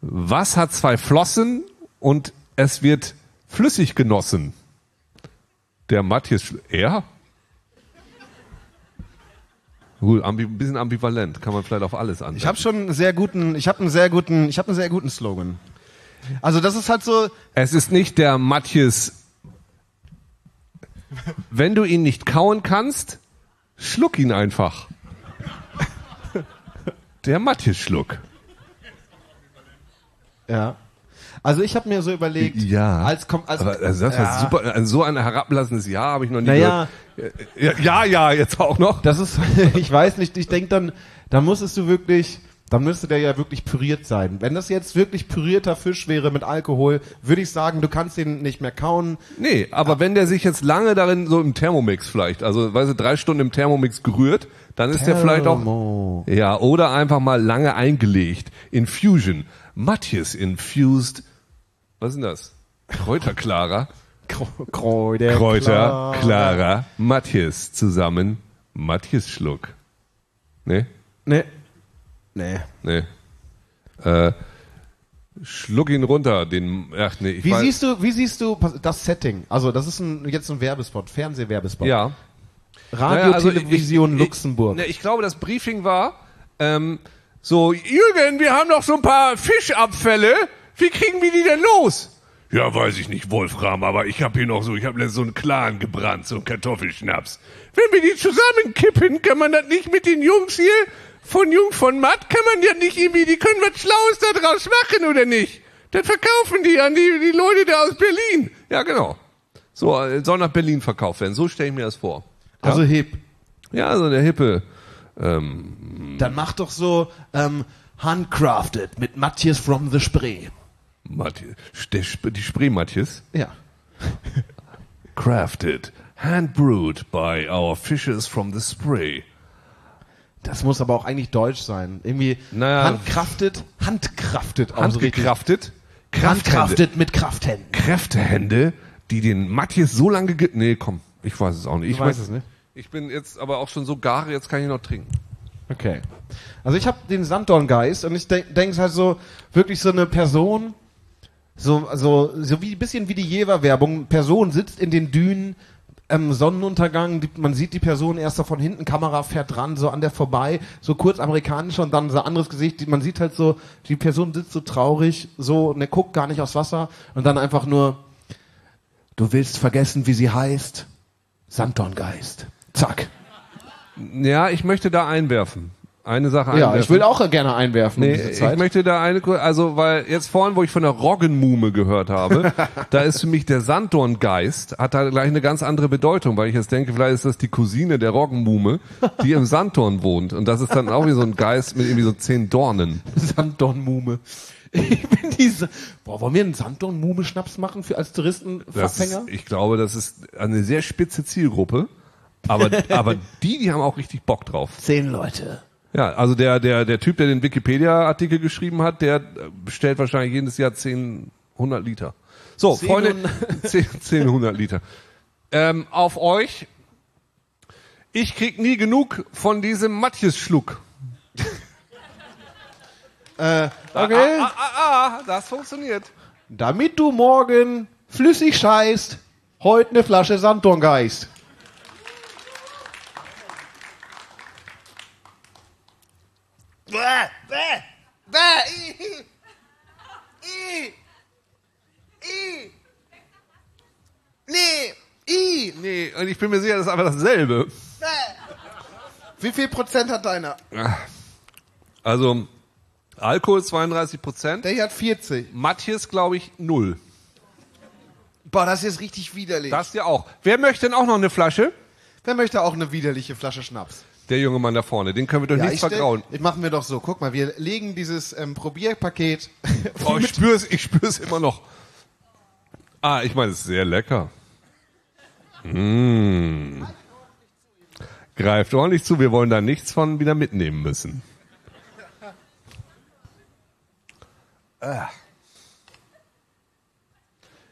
was hat zwei Flossen und es wird flüssig genossen? Der Matthias, er? Gut, ambi ein bisschen ambivalent, kann man vielleicht auf alles anwenden. Ich habe schon einen sehr guten, ich habe einen sehr guten, ich habe einen sehr guten Slogan. Also das ist halt so, Es ist nicht der Matthias. Wenn du ihn nicht kauen kannst, schluck ihn einfach. Der Matthias Schluck. ja. Also ich habe mir so überlegt, als kommt, als, Aber also das ja. war super. Also so ein herablassendes Ja habe ich noch nie Naja. gehört. Ja, ja, ja, jetzt auch noch. Das ist, ich weiß nicht, ich denke dann, da musstest du wirklich, dann müsste der ja wirklich püriert sein. Wenn das jetzt wirklich pürierter Fisch wäre mit Alkohol, würde ich sagen, du kannst den nicht mehr kauen. Nee, aber wenn der sich jetzt lange darin so im Thermomix vielleicht, also weißt du, drei Stunden im Thermomix gerührt, dann ist der vielleicht auch Thermo. ja oder einfach mal lange eingelegt. Infusion, Matthias infused. Was ist denn das? Kräuterklarer, Kräuter, Kräuter, Clara, Matthias zusammen, Matthias Schluck. Nee, Nee. Nee. nee. Äh, schluck ihn runter, den, ach nee, ich Wie weiß, siehst du, wie siehst du das Setting? Also, das ist ein, jetzt ein Werbespot, Fernsehwerbespot. ja. Radio, Naja, also Television, ich- Luxemburg. Ich, ich glaube, das Briefing war, ähm, so, Jürgen, wir haben noch so ein paar Fischabfälle. Wie kriegen wir die denn los? Ja, weiß ich nicht, Wolfram, aber ich habe hier noch so, ich habe so einen Clan gebrannt, so einen Kartoffelschnaps. Wenn wir die zusammenkippen, kann man das nicht mit den Jungs hier von Jung von Matt, kann man ja nicht irgendwie, die können was Schlaues da draus machen, oder nicht? Das verkaufen die an die, die Leute da aus Berlin. Ja, genau. So, äh, soll nach Berlin verkauft werden. So stelle ich mir das vor. Also hip. Ja, so der hippe. Ähm, Dann mach doch so, ähm, handcrafted mit Matthias from the Spree. Matthias, die Spree Matthias. Ja. Crafted, hand brewed by our fishers from the Spree. Das muss aber auch eigentlich deutsch sein. Irgendwie Naja. handkraftet, handkraftet. Handgekraftet. Krafthände. Handkraftet mit Krafthänden. Kräftehände, die den Matthias so lange ge Nee, komm, ich weiß es auch nicht. Ich Du weißt es nicht? Ich bin jetzt aber auch schon so gar, jetzt kann ich noch trinken. Okay. Also ich habe den Sanddorngeist und ich denke denk halt so, wirklich so eine Person, so, so, so wie, bisschen wie die Jever-Werbung, Person sitzt in den Dünen, ähm, Sonnenuntergang, die, man sieht die Person erst so von hinten, Kamera fährt dran, so an der vorbei, so kurz amerikanisch und dann so anderes Gesicht, die, man sieht halt so, die Person sitzt so traurig, so, er guckt gar nicht aufs Wasser und dann einfach nur, du willst vergessen, wie sie heißt, Sanddorngeist. Zack. Ja, ich möchte da einwerfen. Eine Sache Ja, einwerfen. ich will auch gerne einwerfen Nee, Zeit. ich möchte da eine, also weil jetzt vorhin, wo ich von der Roggenmume gehört habe, da ist für mich der Sanddorngeist, hat da gleich eine ganz andere Bedeutung, weil ich jetzt denke, vielleicht ist das die Cousine der Roggenmume, die im Sanddorn wohnt und das ist dann auch wie so ein Geist mit irgendwie so zehn Dornen. Sanddornmume. Ich bin diese. Boah, wollen wir einen Sanddornmume-Schnaps machen für als Touristenverfänger? ist, ich glaube, das ist eine sehr spitze Zielgruppe, aber, aber die, die haben auch richtig Bock drauf. Zehn Leute. Ja, also der, der, der Typ, der den Wikipedia-Artikel geschrieben hat, der bestellt wahrscheinlich jedes Jahr 10, 100 Liter. So, Zehn Freunde, und- 10, 10, 100 Liter. Ähm, auf euch. Ich krieg nie genug von diesem Matthias-Schluck. Okay. Ah, ah, ah, das funktioniert. Damit du morgen flüssig scheißt, heute eine Flasche Sanddorngeist. Bäh, bäh, bäh. I, I, I. Nee, I. Nee, und ich bin mir sicher, das ist einfach dasselbe. Bäh. Wie viel Prozent hat deiner? Also, Alkohol 32 Prozent. Der hier hat 40. Matthias, glaube ich, 0. Boah, das ist jetzt richtig widerlich. Das ja auch. Wer möchte denn auch noch eine Flasche? Wer möchte auch eine widerliche Flasche Schnaps? Der junge Mann da vorne, den können wir doch Ja, nicht ich stell- vergrauen. Ich machen wir doch so. Guck mal, wir legen dieses ähm, Probierpaket. Oh, ich spür's, ich spür's immer noch. Ah, ich meine, es ist sehr lecker. Mmh. Greift ordentlich zu, wir wollen da nichts von wieder mitnehmen müssen. Ah.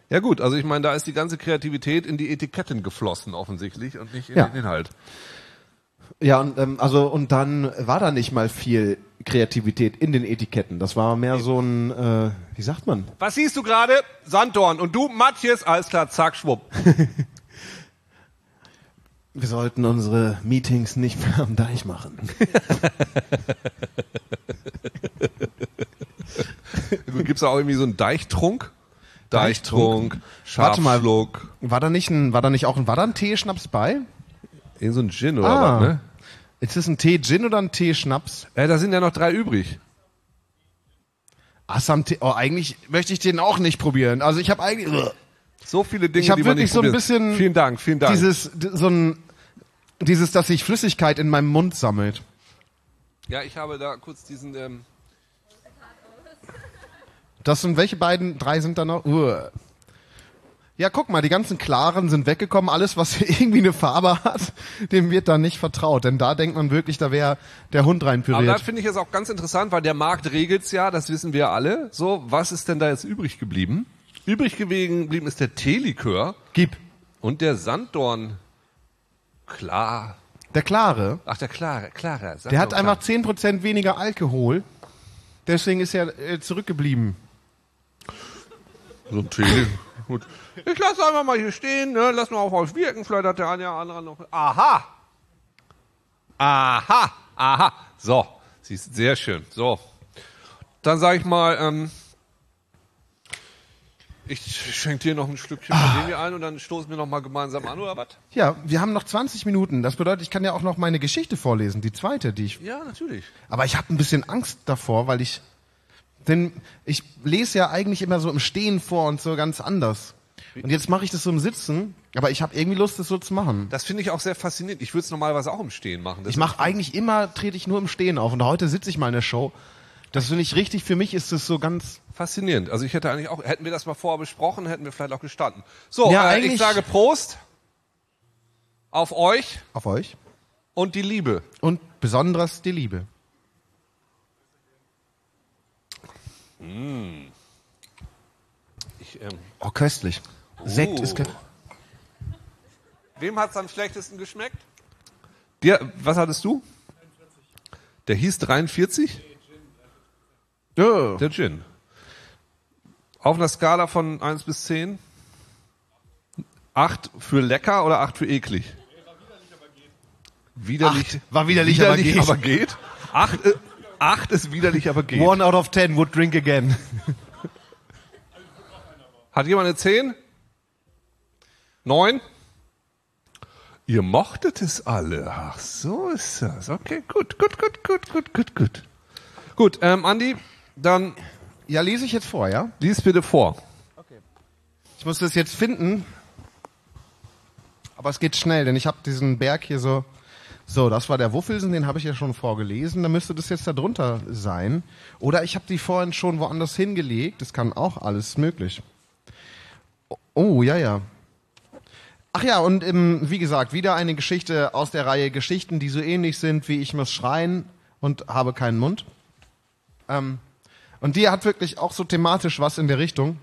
Ja gut, also ich meine, da ist die ganze Kreativität in die Etiketten geflossen offensichtlich und nicht in Ja. den Inhalt. Ja, und, ähm, also, und dann war da nicht mal viel Kreativität in den Etiketten. Das war mehr so ein, äh, wie sagt man? Was siehst du gerade? Sanddorn. Und du, Matthias, alles klar, zack, schwupp. Wir sollten unsere Meetings nicht mehr am Deich machen. Gibt's da auch irgendwie so einen Deichtrunk? Deichtrunk. Deichtrunk, Warte mal. War da nicht ein, war da nicht auch ein, war da ein Teeschnaps bei? Irgend so ein Gin oder Ah. was, ne? Ist das ein Tee-Gin oder ein Tee-Schnaps? Äh, da sind ja noch drei übrig. Assam-Tee, oh, eigentlich möchte ich den auch nicht probieren. Also ich habe eigentlich, So viele Dinge, Ich hab die man wirklich nicht so ein bisschen Vielen Dank, vielen Dank. dieses, so ein, dieses, dass sich Flüssigkeit in meinem Mund sammelt. ja, ich habe da kurz diesen, ähm, Das sind, welche beiden, drei sind da noch? Uah. Ja, guck mal, die ganzen Klaren sind weggekommen. Alles, was irgendwie eine Farbe hat, dem wird da nicht vertraut. Denn da denkt man wirklich, da wäre der Hund aber da reinpüriert. finde ich es auch ganz interessant, weil der Markt regelt's ja, das wissen wir alle. So, was ist denn da jetzt übrig geblieben? Übrig geblieben ist der Teelikör Gib. und der Sanddorn. Klar. Der Klare, Ach, der Klare, Klare. der hat einfach 10% weniger Alkohol. Deswegen ist er äh, zurückgeblieben. So ein Tee. Gut. Ich lasse einfach mal hier stehen, ne? lass mal auf euch wirken. Vielleicht hat der eine oder andere noch. Aha! Aha! Aha! So, siehst sehr schön. So. Dann sage ich mal, ähm, ich schenke dir noch ein Stückchen von dem hier ein und dann stoßen wir noch mal gemeinsam an, oder was? Ja, wir haben noch 20 Minuten. Das bedeutet, ich kann ja auch noch meine Geschichte vorlesen, die zweite, die ich Ja, natürlich. Aber ich habe ein bisschen Angst davor, weil ich denn ich lese ja eigentlich immer so im Stehen vor und so ganz anders. Und jetzt mache ich das so im Sitzen, aber ich habe irgendwie Lust, das so zu machen. Das finde ich auch sehr faszinierend. Ich würde es normalerweise auch im Stehen machen. Das Ich mache eigentlich immer, trete ich nur im Stehen auf. Und heute sitze ich mal in der Show. Das finde ich richtig, für mich ist das so ganz. faszinierend. Also ich hätte eigentlich auch, hätten wir das mal vorher besprochen, hätten wir vielleicht auch gestanden. So, Ja, äh, ich eigentlich- sage Prost auf euch Auf euch. und die Liebe. Und besonders die Liebe. Ich, ähm, Oh, köstlich. Sekt Oh. ist kö wem hat's am schlechtesten geschmeckt? Dir, was hattest du? Der hieß 43? Ja. Der Gin. Auf einer Skala von 1 bis 10? 8 für lecker oder 8 für eklig? Widerlich, Acht. War widerlich, aber geht. aber geht. 8, äh, acht ist widerlich, aber geht. One out of ten would drink again. Hat jemand eine 10? 9? Ihr mochtet es alle. Ach, so ist das. Okay, gut, gut, gut, gut, gut, gut, gut. Gut, ähm, Andi, dann Ja, lese ich jetzt vor, ja? lies bitte vor. Ich muss das jetzt finden. Aber es geht schnell, denn ich habe diesen Berg hier so. So, das war der Wuffelsen, den habe ich ja schon vorgelesen. Dann müsste das jetzt da drunter sein. Oder ich habe die vorhin schon woanders hingelegt. Das kann auch alles möglich. Oh, ja, ja. Ach ja, und ähm, wie gesagt, wieder eine Geschichte aus der Reihe Geschichten, die so ähnlich sind wie Ich muss schreien und habe keinen Mund. Ähm, und die hat wirklich auch so thematisch was in der Richtung.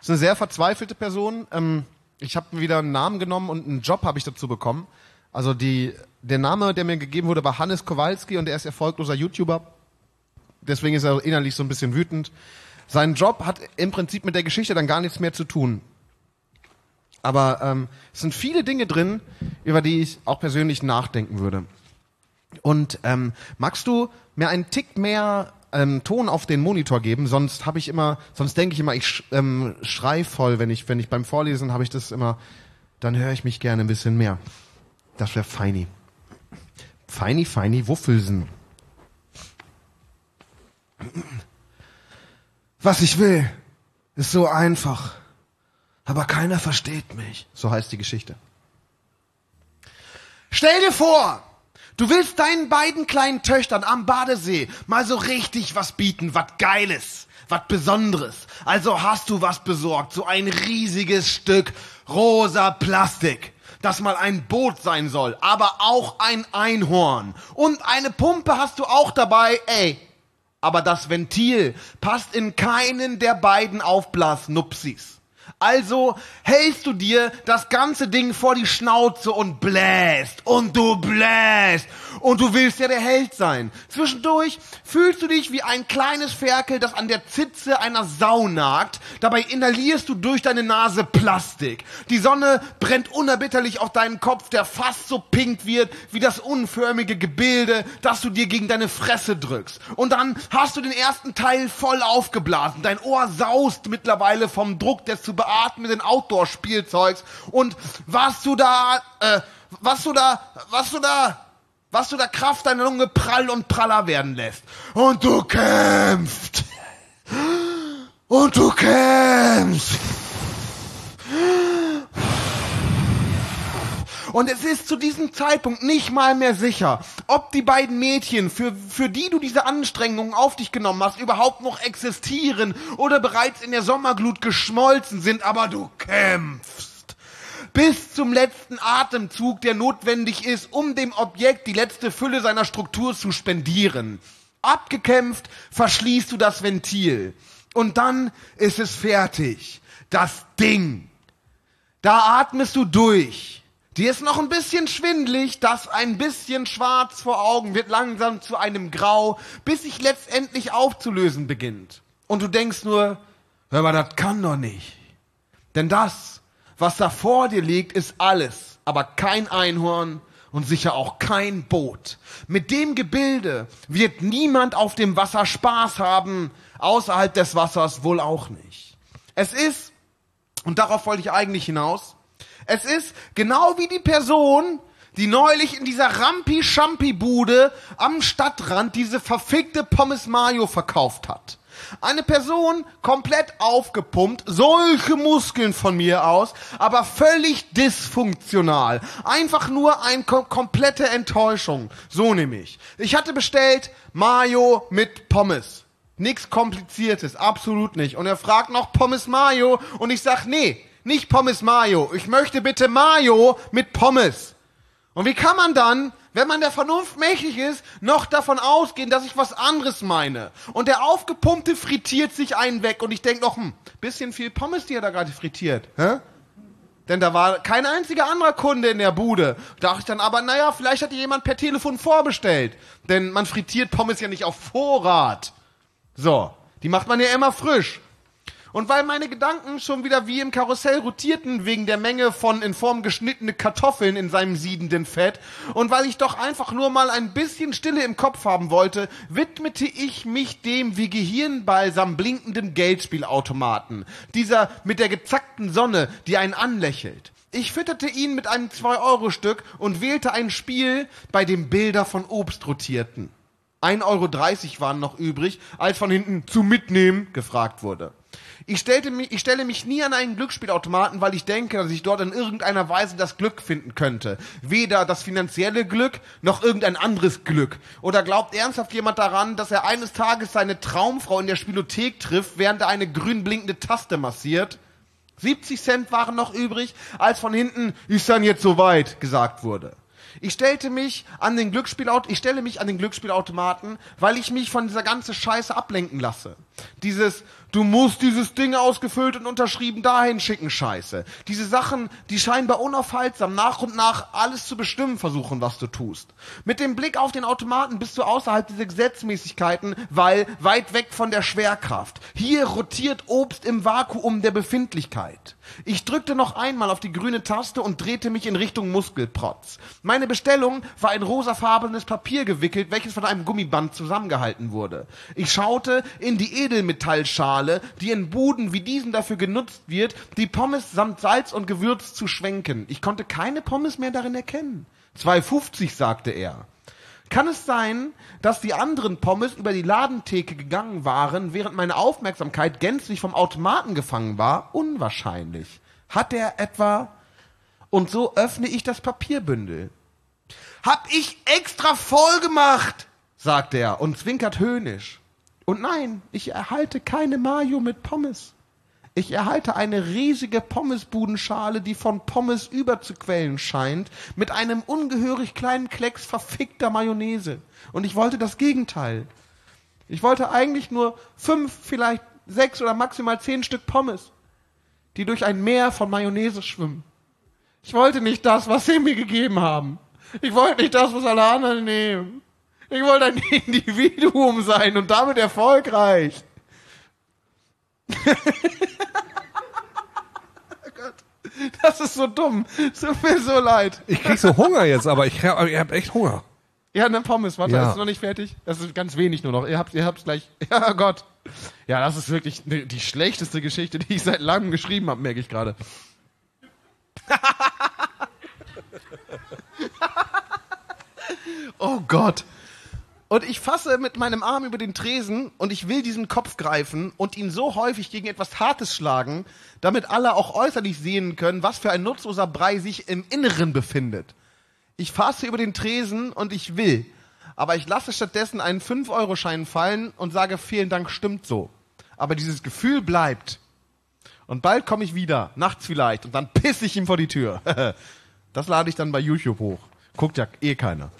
ist eine sehr verzweifelte Person. Ähm, ich habe wieder einen Namen genommen und einen Job habe ich dazu bekommen. Also die, der Name, der mir gegeben wurde, war Hannes Kowalski und er ist erfolgloser YouTuber. Deswegen ist er innerlich so ein bisschen wütend. Sein Job hat im Prinzip mit der Geschichte dann gar nichts mehr zu tun. Aber ähm, es sind viele Dinge drin, über die ich auch persönlich nachdenken würde. Und ähm, magst du mir einen Tick mehr ähm, Ton auf den Monitor geben? Sonst habe ich immer, sonst denke ich immer, ich sch, ähm, schrei voll, wenn ich, wenn ich beim Vorlesen habe ich das immer. dann höre ich mich gerne ein bisschen mehr. Das wäre feini. Feini, feini, Wuffelsen. Was ich will, ist so einfach. Aber keiner versteht mich. So heißt die Geschichte. Stell dir vor, du willst deinen beiden kleinen Töchtern am Badesee mal so richtig was bieten, was Geiles, was Besonderes. Also hast du was besorgt, so ein riesiges Stück rosa Plastik, das mal ein Boot sein soll, aber auch ein Einhorn. Und eine Pumpe hast du auch dabei, ey. Aber das Ventil passt in keinen der beiden Aufblasnupsis. Also hältst du dir das ganze Ding vor die Schnauze und bläst und du bläst und du willst ja der Held sein. Zwischendurch fühlst du dich wie ein kleines Ferkel, das an der Zitze einer Sau nagt. Dabei inhalierst du durch deine Nase Plastik. Die Sonne brennt unerbitterlich auf deinen Kopf, der fast so pink wird wie das unförmige Gebilde, das du dir gegen deine Fresse drückst. Und dann hast du den ersten Teil voll aufgeblasen. Dein Ohr saust mittlerweile vom Druck des zu beatmenden Outdoor-Spielzeugs. Und was du da, äh, was du da, was du da, was du da Kraft deiner Lunge prall und praller werden lässt. Und du kämpfst. Und du kämpfst. Und es ist zu diesem Zeitpunkt nicht mal mehr sicher, ob die beiden Mädchen, für, für die du diese Anstrengungen auf dich genommen hast, überhaupt noch existieren oder bereits in der Sommerglut geschmolzen sind, aber du kämpfst. Bis zum letzten Atemzug, der notwendig ist, um dem Objekt die letzte Fülle seiner Struktur zu spendieren. Abgekämpft verschließt du das Ventil. Und dann ist es fertig. Das Ding. Da atmest du durch. Dir ist noch ein bisschen schwindlig, das ein bisschen schwarz vor Augen wird langsam zu einem Grau, bis sich letztendlich aufzulösen beginnt. Und du denkst nur, hör mal, das kann doch nicht. Denn das, was da vor dir liegt, ist alles, aber kein Einhorn und sicher auch kein Boot. Mit dem Gebilde wird niemand auf dem Wasser Spaß haben, außerhalb des Wassers wohl auch nicht. Es ist, und darauf wollte ich eigentlich hinaus, es ist genau wie die Person, die neulich in dieser Rampi-Schampi-Bude am Stadtrand diese verfickte Pommes Mayo verkauft hat. Eine Person komplett aufgepumpt, solche Muskeln von mir aus, aber völlig dysfunktional. Einfach nur eine kom komplette Enttäuschung. So nämlich. Ich hatte bestellt Mayo mit Pommes. Nix kompliziertes, absolut nicht. Und er fragt noch Pommes Mayo und ich sag, nee, nicht Pommes Mayo. Ich möchte bitte Mayo mit Pommes. Und wie kann man dann, wenn man der Vernunft mächtig ist, noch davon ausgehen, dass ich was anderes meine? Und der Aufgepumpte frittiert sich einen weg und ich denk noch, hm, bisschen viel Pommes, die er da gerade frittiert. Hä? Denn da war kein einziger anderer Kunde in der Bude. Da dachte ich dann aber, naja, vielleicht hat jemand per Telefon vorbestellt. Denn man frittiert Pommes ja nicht auf Vorrat. So, die macht man ja immer frisch. Und weil meine Gedanken schon wieder wie im Karussell rotierten wegen der Menge von in Form geschnittene Kartoffeln in seinem siedenden Fett und weil ich doch einfach nur mal ein bisschen Stille im Kopf haben wollte, widmete ich mich dem wie Gehirnbalsam blinkenden Geldspielautomaten. Dieser mit der gezackten Sonne, die einen anlächelt. Ich fütterte ihn mit einem 2-Euro-Stück und wählte ein Spiel, bei dem Bilder von Obst rotierten. 1,30 Euro waren noch übrig, als von hinten zu mitnehmen gefragt wurde. Ich, stellte mich, ich stelle mich nie an einen Glücksspielautomaten, weil ich denke, dass ich dort in irgendeiner Weise das Glück finden könnte. Weder das finanzielle Glück noch irgendein anderes Glück. Oder glaubt ernsthaft jemand daran, dass er eines Tages seine Traumfrau in der Spielothek trifft, während er eine grün blinkende Taste massiert? 70 Cent waren noch übrig, als von hinten ist dann jetzt soweit gesagt wurde. Ich stellte mich an den Glücksspielaut ich stelle mich an den Glücksspielautomaten, weil ich mich von dieser ganzen Scheiße ablenken lasse. Dieses Du musst dieses Ding ausgefüllt und unterschrieben dahin schicken, Scheiße. Diese Sachen, die scheinbar unaufhaltsam nach und nach alles zu bestimmen versuchen, was du tust. Mit dem Blick auf den Automaten bist du außerhalb dieser Gesetzmäßigkeiten, weil weit weg von der Schwerkraft. Hier rotiert Obst im Vakuum der Befindlichkeit. Ich drückte noch einmal auf die grüne Taste und drehte mich in Richtung Muskelprotz. Mein Meine Bestellung war in rosafarbenes Papier gewickelt, welches von einem Gummiband zusammengehalten wurde. Ich schaute in die Edelmetallschale, die in Buden wie diesen dafür genutzt wird, die Pommes samt Salz und Gewürz zu schwenken. Ich konnte keine Pommes mehr darin erkennen. 2,50 sagte er. Kann es sein, dass die anderen Pommes über die Ladentheke gegangen waren, während meine Aufmerksamkeit gänzlich vom Automaten gefangen war? Unwahrscheinlich. Hat er etwa... Und so öffne ich das Papierbündel. Hab ich extra voll gemacht, sagt er und zwinkert höhnisch. Und nein, ich erhalte keine Mayo mit Pommes. Ich erhalte eine riesige Pommesbudenschale, die von Pommes überzuquellen scheint, mit einem ungehörig kleinen Klecks verfickter Mayonnaise. Und ich wollte das Gegenteil. Ich wollte eigentlich nur fünf, vielleicht sechs oder maximal zehn Stück Pommes, die durch ein Meer von Mayonnaise schwimmen. Ich wollte nicht das, was sie mir gegeben haben. Ich wollte nicht das, was alle anderen nehmen. Ich wollte ein Individuum sein und damit erfolgreich. Das ist so dumm. Es tut mir so leid. Ich krieg so Hunger jetzt, aber ich hab, ich hab echt Hunger. Ja, ne Pommes, warte, Ja. ist noch nicht fertig. Das ist ganz wenig nur noch. Ihr habt, ihr habt's gleich. Ja, Gott. Ja, das ist wirklich ne, die schlechteste Geschichte, die ich seit langem geschrieben habe, merke ich gerade. oh Gott. Und ich fasse mit meinem Arm über den Tresen und ich will diesen Kopf greifen und ihn so häufig gegen etwas Hartes schlagen, damit alle auch äußerlich sehen können, was für ein nutzloser Brei sich im Inneren befindet. Ich fasse über den Tresen und ich will, aber ich lasse stattdessen einen 5-Euro-Schein fallen und sage, vielen Dank, stimmt so. Aber dieses Gefühl bleibt. Und bald komme ich wieder, nachts vielleicht, und dann pisse ich ihm vor die Tür. Das lade ich dann bei YouTube hoch. Guckt ja eh keiner.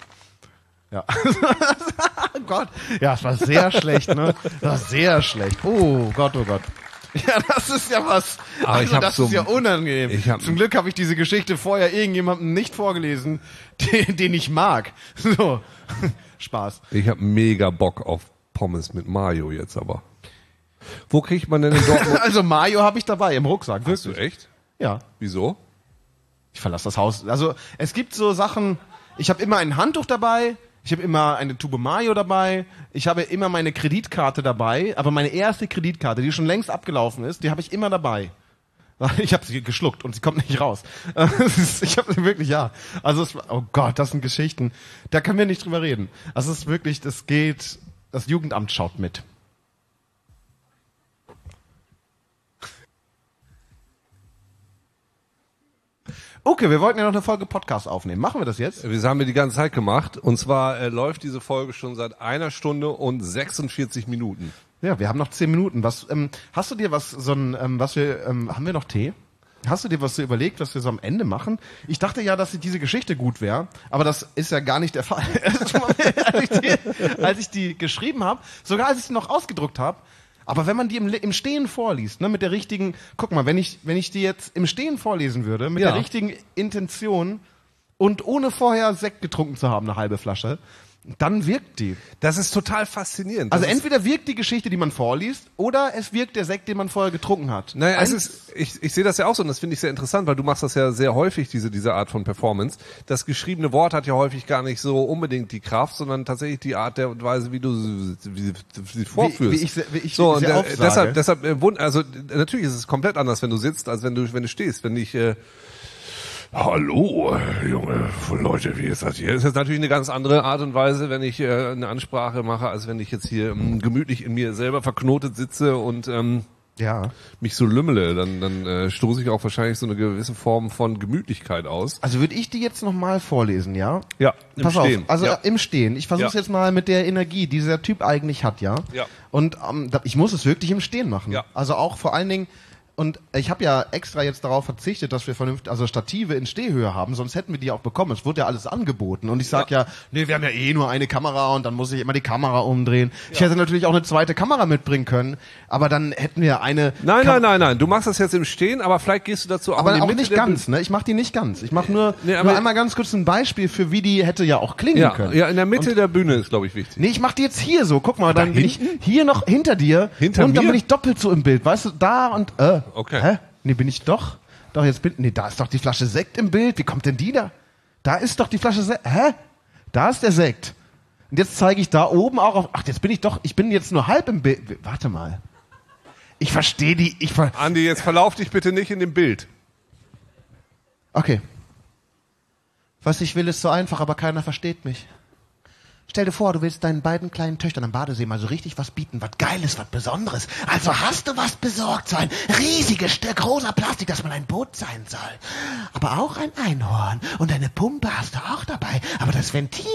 Ja. oh Gott. Ja, es war sehr schlecht, ne? Das war sehr schlecht. Oh Gott, oh Gott. Ja, das ist ja was. Aber ich also, hab das so- ist ja unangenehm. ich hab- Zum Glück habe ich diese Geschichte vorher irgendjemandem nicht vorgelesen, den, den ich mag. So. Spaß. Ich hab mega Bock auf Pommes mit Mayo jetzt aber. Wo kriegt man denn in Dortmund? Also Mayo habe ich dabei im Rucksack. Hast du Wirklich. echt? Ja. Wieso? Ich verlasse das Haus. Also es gibt so Sachen, ich habe immer ein Handtuch dabei, ich habe immer eine Tube Mayo dabei, ich habe immer meine Kreditkarte dabei, aber meine erste Kreditkarte, die schon längst abgelaufen ist, die habe ich immer dabei. Ich habe sie geschluckt und sie kommt nicht raus. Ich habe wirklich, ja. Also, es, oh Gott, das sind Geschichten. Da können wir nicht drüber reden. Also, es ist wirklich, das geht, das Jugendamt schaut mit. Okay, wir wollten ja noch eine Folge Podcast aufnehmen. Machen wir das jetzt? Wir haben wir die ganze Zeit gemacht. Und zwar äh, läuft diese Folge schon seit einer Stunde und 46 Minuten. Ja, wir haben noch zehn Minuten. Was ähm, hast du dir was so ein ähm, was wir ähm, haben wir noch Tee? Hast du dir was so überlegt, was wir so am Ende machen? Ich dachte ja, dass diese Geschichte gut wäre, aber das ist ja gar nicht der Fall. als, ich die, als ich die geschrieben habe, sogar als ich sie noch ausgedruckt habe, aber wenn man die im, im Stehen vorliest, ne, mit der richtigen, guck mal, wenn ich wenn ich die jetzt im Stehen vorlesen würde, mit Ja. der richtigen Intention und ohne vorher Sekt getrunken zu haben, eine halbe Flasche, dann wirkt die. Das ist total faszinierend. Also Das ist- entweder wirkt die Geschichte, die man vorliest, oder es wirkt der Sekt, den man vorher getrunken hat. Naja, es ist, ich, ich sehe das ja auch so und das finde ich sehr interessant, weil du machst das ja sehr häufig, diese, diese Art von Performance. Das geschriebene Wort hat ja häufig gar nicht so unbedingt die Kraft, sondern tatsächlich die Art der und Weise, wie du sie, wie, wie sie vorführst. wie ich sie- wie ich so, und, äh, deshalb, deshalb, äh, also natürlich ist es komplett anders, wenn du sitzt, als wenn du, wenn du stehst. Wenn ich, äh, Hallo, junge Leute, wie ist das hier? es ist natürlich eine ganz andere Art und Weise, wenn ich äh, eine Ansprache mache, als wenn ich jetzt hier ähm, gemütlich in mir selber verknotet sitze und ähm, ja. mich so lümmele. Dann, dann äh, stoße ich auch wahrscheinlich so eine gewisse Form von Gemütlichkeit aus. Also würde ich die jetzt nochmal vorlesen, ja? Ja, im Pass Stehen. auf, also ja. im Stehen. Ich versuche es Ja. jetzt mal mit der Energie, die dieser Typ eigentlich hat, ja? Ja. Und ähm, ich muss es wirklich im Stehen machen. Ja. Also auch vor allen Dingen, und ich habe ja extra jetzt darauf verzichtet, dass wir vernünftig, also Stative in Stehhöhe haben, sonst hätten wir die auch bekommen. Es wurde ja alles angeboten. Und ich sag ja, nee, wir haben ja eh nur eine Kamera und dann muss ich immer die Kamera umdrehen. Ich hätte natürlich auch eine zweite Kamera mitbringen können, aber dann hätten wir eine. Nein, Kam- nein, nein, nein. Du machst das jetzt im Stehen, aber vielleicht gehst du dazu auch Aber in die auch Mitte nicht ganz, ne? Ich mache die nicht ganz. Ich mache nur, Nee, aber- nur einmal ganz kurz ein Beispiel für wie die hätte ja auch klingen Ja, können. ja, in der Mitte der Bühne ist, glaube ich, wichtig. Nee, ich mach die jetzt hier so. Guck mal, dann bin ich hier noch hinter dir Hinter und dann mir? bin ich doppelt so im Bild. Weißt du, da und äh. Okay. Hä? Nee, bin ich doch. Doch jetzt bin nee, da ist doch die Flasche Sekt im Bild. Wie kommt denn die da? Da ist doch die Flasche Sekt. Hä? Da ist der Sekt. Und jetzt zeige ich da oben auch auf. Ach, jetzt bin ich doch. Ich bin jetzt nur halb im Bild. Warte mal. Ich verstehe die. Ich ver Andi, jetzt verlauf dich bitte nicht in dem Bild. okay. Was ich will, ist so einfach, aber keiner versteht mich. Stell dir vor, du willst deinen beiden kleinen Töchtern am Badesee mal so richtig was bieten, was Geiles, was Besonderes. Also hast du was besorgt, so ein riesiges Stück rosa Plastik, das mal ein Boot sein soll. Aber auch ein Einhorn. Und deine Pumpe hast du auch dabei. Aber das Ventil,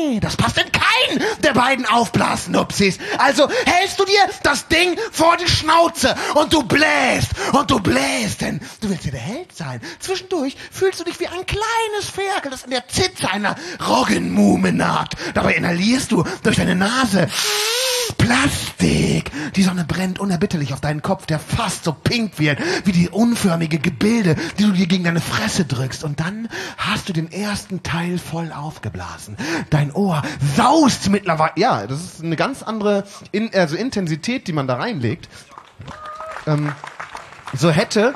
nee, das passt in keinen der beiden Aufblasnupsis. Also hältst du dir das Ding vor die Schnauze und du bläst und du bläst, denn du willst ja der Held sein. Zwischendurch fühlst du dich wie ein kleines Ferkel, das in der Zitze einer Roggenmume nagt. Dabei inhalierst du durch deine Nase Plastik. Die Sonne brennt unerbitterlich auf deinen Kopf, der fast so pink wird wie die unförmige Gebilde, die du dir gegen deine Fresse drückst. Und dann hast du den ersten Teil voll aufgeblasen. Dein Ohr saust mittlerweile. Ja, das ist eine ganz andere in, also Intensität, die man da reinlegt. Ähm, so hätte,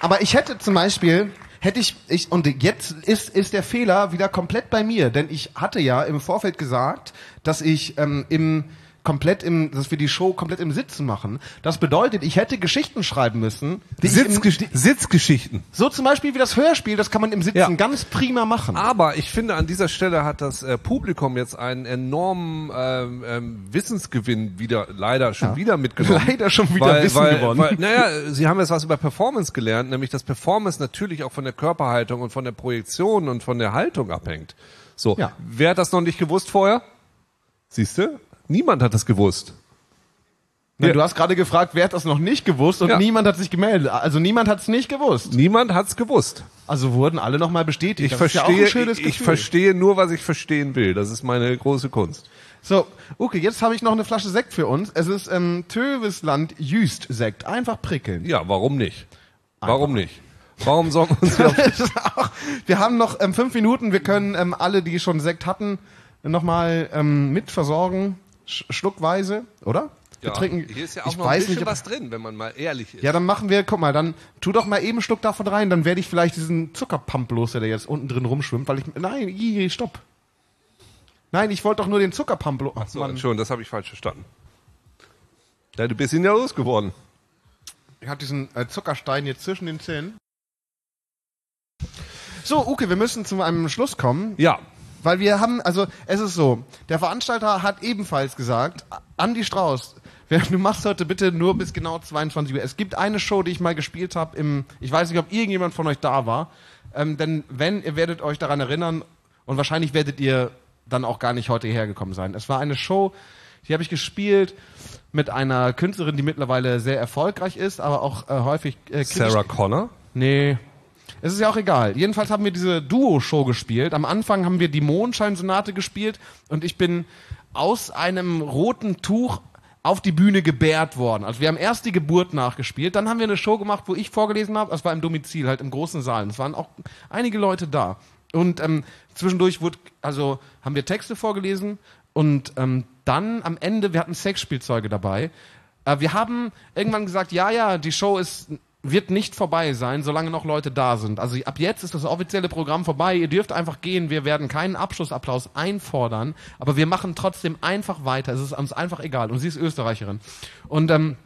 aber ich hätte zum Beispiel, hätte ich, ich, und jetzt ist, ist der Fehler wieder komplett bei mir, denn ich hatte ja im Vorfeld gesagt, dass ich ähm, im komplett im, dass wir die Show komplett im Sitzen machen. Das bedeutet, ich hätte Geschichten schreiben müssen. Im, Sitzgesch die, Sitzgeschichten. so zum Beispiel wie das Hörspiel, das kann man im Sitzen Ja. ganz prima machen. Aber ich finde, an dieser Stelle hat das äh, Publikum jetzt einen enormen ähm, ähm, Wissensgewinn wieder, leider schon wieder mitgenommen. Leider schon wieder weil, Wissen weil, gewonnen. Weil, naja, sie haben jetzt was über Performance gelernt, nämlich dass Performance natürlich auch von der Körperhaltung und von der Projektion und von der Haltung abhängt. So, Ja. wer hat das noch nicht gewusst vorher? Siehst du? Niemand hat das gewusst. Ja. Du hast gerade gefragt, wer hat das noch nicht gewusst und Ja. niemand hat sich gemeldet. Also niemand hat es nicht gewusst. Niemand hat's gewusst. Also wurden alle nochmal bestätigt. Ich Das ja verstehe, schönes ich, ich verstehe nur, was ich verstehen will. Das ist meine große Kunst. So, okay, jetzt habe ich noch eine Flasche Sekt für uns. Es ist ähm, Tövisland Jüst Sekt. Einfach prickeln. Ja, warum nicht? Warum nicht? Warum sorgen wir uns ist auch- wir haben noch ähm, fünf Minuten. Wir können ähm, alle, die schon Sekt hatten, nochmal ähm, mit versorgen. Sch schluckweise, oder? Wir trinken. hier ist ja auch ich noch ein weiß bisschen nicht, was drin, wenn man mal ehrlich ist. Ja, dann machen wir, guck mal, dann tu doch mal eben einen Schluck davon rein, dann werde ich vielleicht diesen Zuckerpump los, der jetzt unten drin rumschwimmt, weil ich, nein, ii, stopp. Nein, ich wollte doch nur den Zuckerpump los. Ach, so. Entschuldigung, das habe ich falsch verstanden. Ja, du bist ihn ja losgeworden. Ich hatte diesen äh, Zuckerstein jetzt zwischen den Zähnen. So, Uke, wir müssen zu einem Schluss kommen, Ja, weil wir haben, also es ist so, der Veranstalter hat ebenfalls gesagt, Andi Strauß, du machst heute bitte nur bis genau 22 Uhr. Es gibt eine Show, die ich mal gespielt habe im, ich weiß nicht, ob irgendjemand von euch da war, ähm, denn wenn, ihr werdet euch daran erinnern und wahrscheinlich werdet ihr dann auch gar nicht heute hergekommen sein. Es war eine Show, die habe ich gespielt mit einer Künstlerin, die mittlerweile sehr erfolgreich ist, aber auch äh, häufig äh, Sarah Connor. Nee. Es ist ja auch egal. Jedenfalls haben wir diese Duo-Show gespielt. Am Anfang haben wir die Mondscheinsonate gespielt und ich bin aus einem roten Tuch auf die Bühne gebärt worden. Also wir haben erst die Geburt nachgespielt, dann haben wir eine Show gemacht, wo ich vorgelesen habe. Das war im Domizil, halt im großen Saal. Es waren auch einige Leute da. Und ähm, zwischendurch wurde, also haben wir Texte vorgelesen und ähm, dann am Ende, wir hatten Sexspielzeuge dabei. Äh, wir haben irgendwann gesagt, ja, ja, die Show ist wird nicht vorbei sein, solange noch Leute da sind. Also ab jetzt ist das offizielle Programm vorbei. Ihr dürft einfach gehen. Wir werden keinen Abschlussapplaus einfordern, aber wir machen trotzdem einfach weiter. Es ist uns einfach egal. Und sie ist Österreicherin. Und ähm,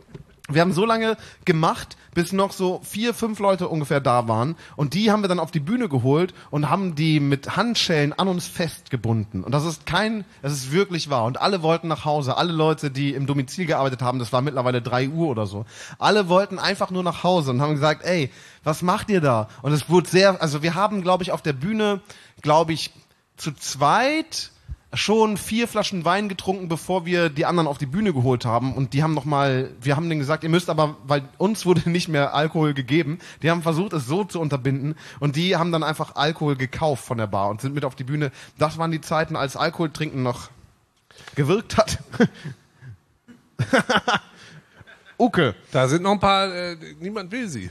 wir haben so lange gemacht, bis noch so vier, fünf Leute ungefähr da waren. Und die haben wir dann auf die Bühne geholt und haben die mit Handschellen an uns festgebunden. Und das ist kein, das ist wirklich wahr. Und alle wollten nach Hause. Alle Leute, die im Domizil gearbeitet haben, das war mittlerweile drei Uhr oder so. Alle wollten einfach nur nach Hause und haben gesagt, ey, was macht ihr da? Und es wurde sehr, also wir haben, glaube ich, auf der Bühne, glaube ich, zu zweit schon vier Flaschen Wein getrunken, bevor wir die anderen auf die Bühne geholt haben. Und die haben noch mal, wir haben denen gesagt, ihr müsst aber, weil uns wurde nicht mehr Alkohol gegeben, die haben versucht, es so zu unterbinden. Und die haben dann einfach Alkohol gekauft von der Bar und sind mit auf die Bühne. Das waren die Zeiten, als Alkohol trinken noch gewirkt hat. Uke. Da sind noch ein paar, äh, niemand will sie.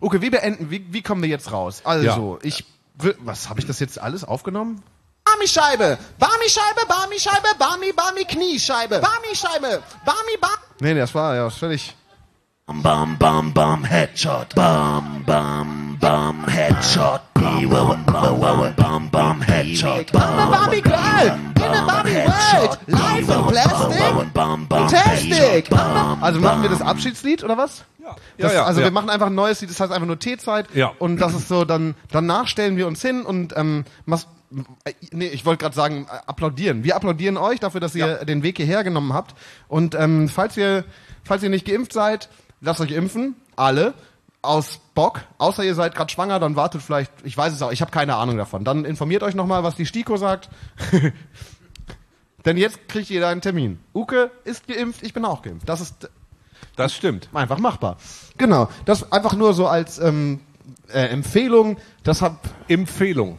Okay, wie beenden, wie, wie kommen wir jetzt raus? Also, ich, will- was, habe ich das jetzt alles aufgenommen? Barmi-Scheibe, Barmi-Scheibe, Barmi-Scheibe, Barmi, Barmi, Kniescheibe, Barmi-Scheibe, Barmi, Barmi. Nee, nee, das war ja völlig... Bam, bam, bam, Headshot. Bam, bam, bam, Headshot. Bam, bam, bam, bam, bam, Headshot. A Barbie girl in a Barbie world. Life in plastic. Fantastic. Also machen wir das Abschiedslied oder was? Ja, Das, ja, also ja. wir machen einfach ein neues Lied, das heißt einfach nur Teezeit. Ja. Und das ist so, dann danach stellen wir uns hin und ähm, äh, nee, ich wollte gerade sagen, applaudieren. Wir applaudieren euch dafür, dass ihr den Weg hierher genommen habt. Und ähm, falls ihr, falls ihr nicht geimpft seid, lasst euch impfen, alle. Aus Bock, außer ihr seid gerade schwanger, dann wartet vielleicht, ich weiß es auch, ich habe keine Ahnung davon. Dann informiert euch nochmal, was die STIKO sagt. Denn jetzt kriegt jeder einen Termin. Uke ist geimpft, ich bin auch geimpft. Das ist Das stimmt. einfach machbar. Genau, das einfach nur so als ähm, äh, Empfehlung. Das hat Empfehlung.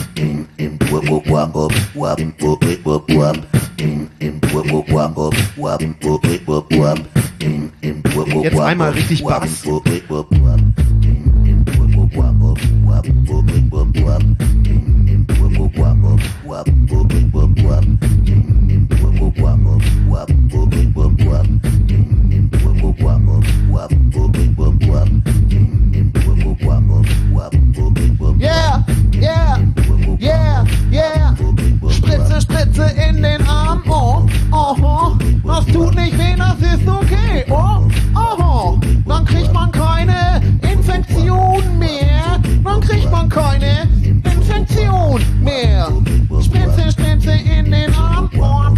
Jetzt einmal richtig Bass. Yeah, yeah. Spritze, Spritze in den Arm. Oh, oh, das tut nicht weh, das ist okay. Oh, oh, dann kriegt man keine Infektion mehr. Dann kriegt man keine Infektion mehr. Spritze, Spritze in den Arm. Wop,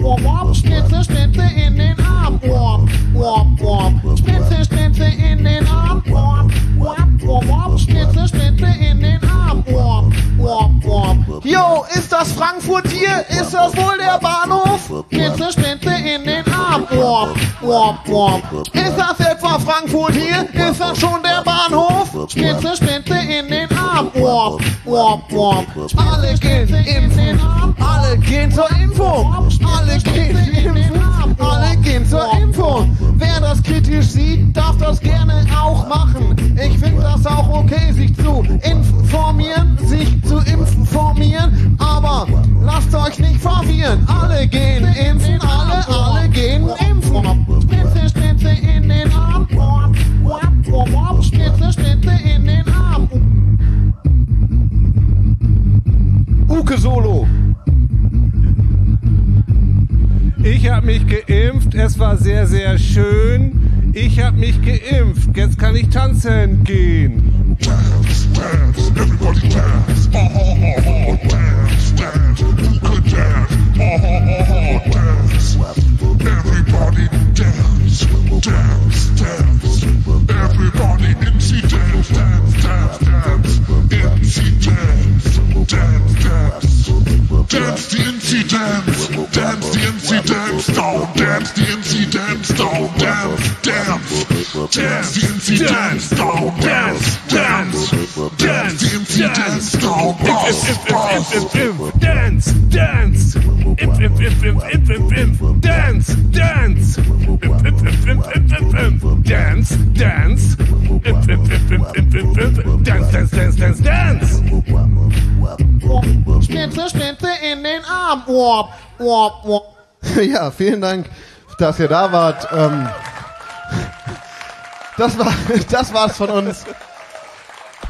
wop, wop. Spritze, Spritze in den Arm. Wop, wop, wop. Yo, ist das Frankfurt hier? Ist das wohl der Bahnhof? Spritze, Spritze in den Arm. Wop, wop, wop. Ist das etwa Frankfurt hier? Ist das schon der Bahnhof? Spritze, Spritze in den Arm. Wop, wop, wop. Alle gehen impfen. Alle gehen zur Impfung. Alle gehen impfen. Alle gehen zur Impfung. Wer das kritisch sieht, darf das gerne auch machen. Ich finde das auch okay, sich zu informieren, tanzen gehen. Ja, vielen Dank, dass ihr da wart. Ähm, das war, das war's von uns.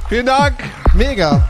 Vielen Dank. Mega.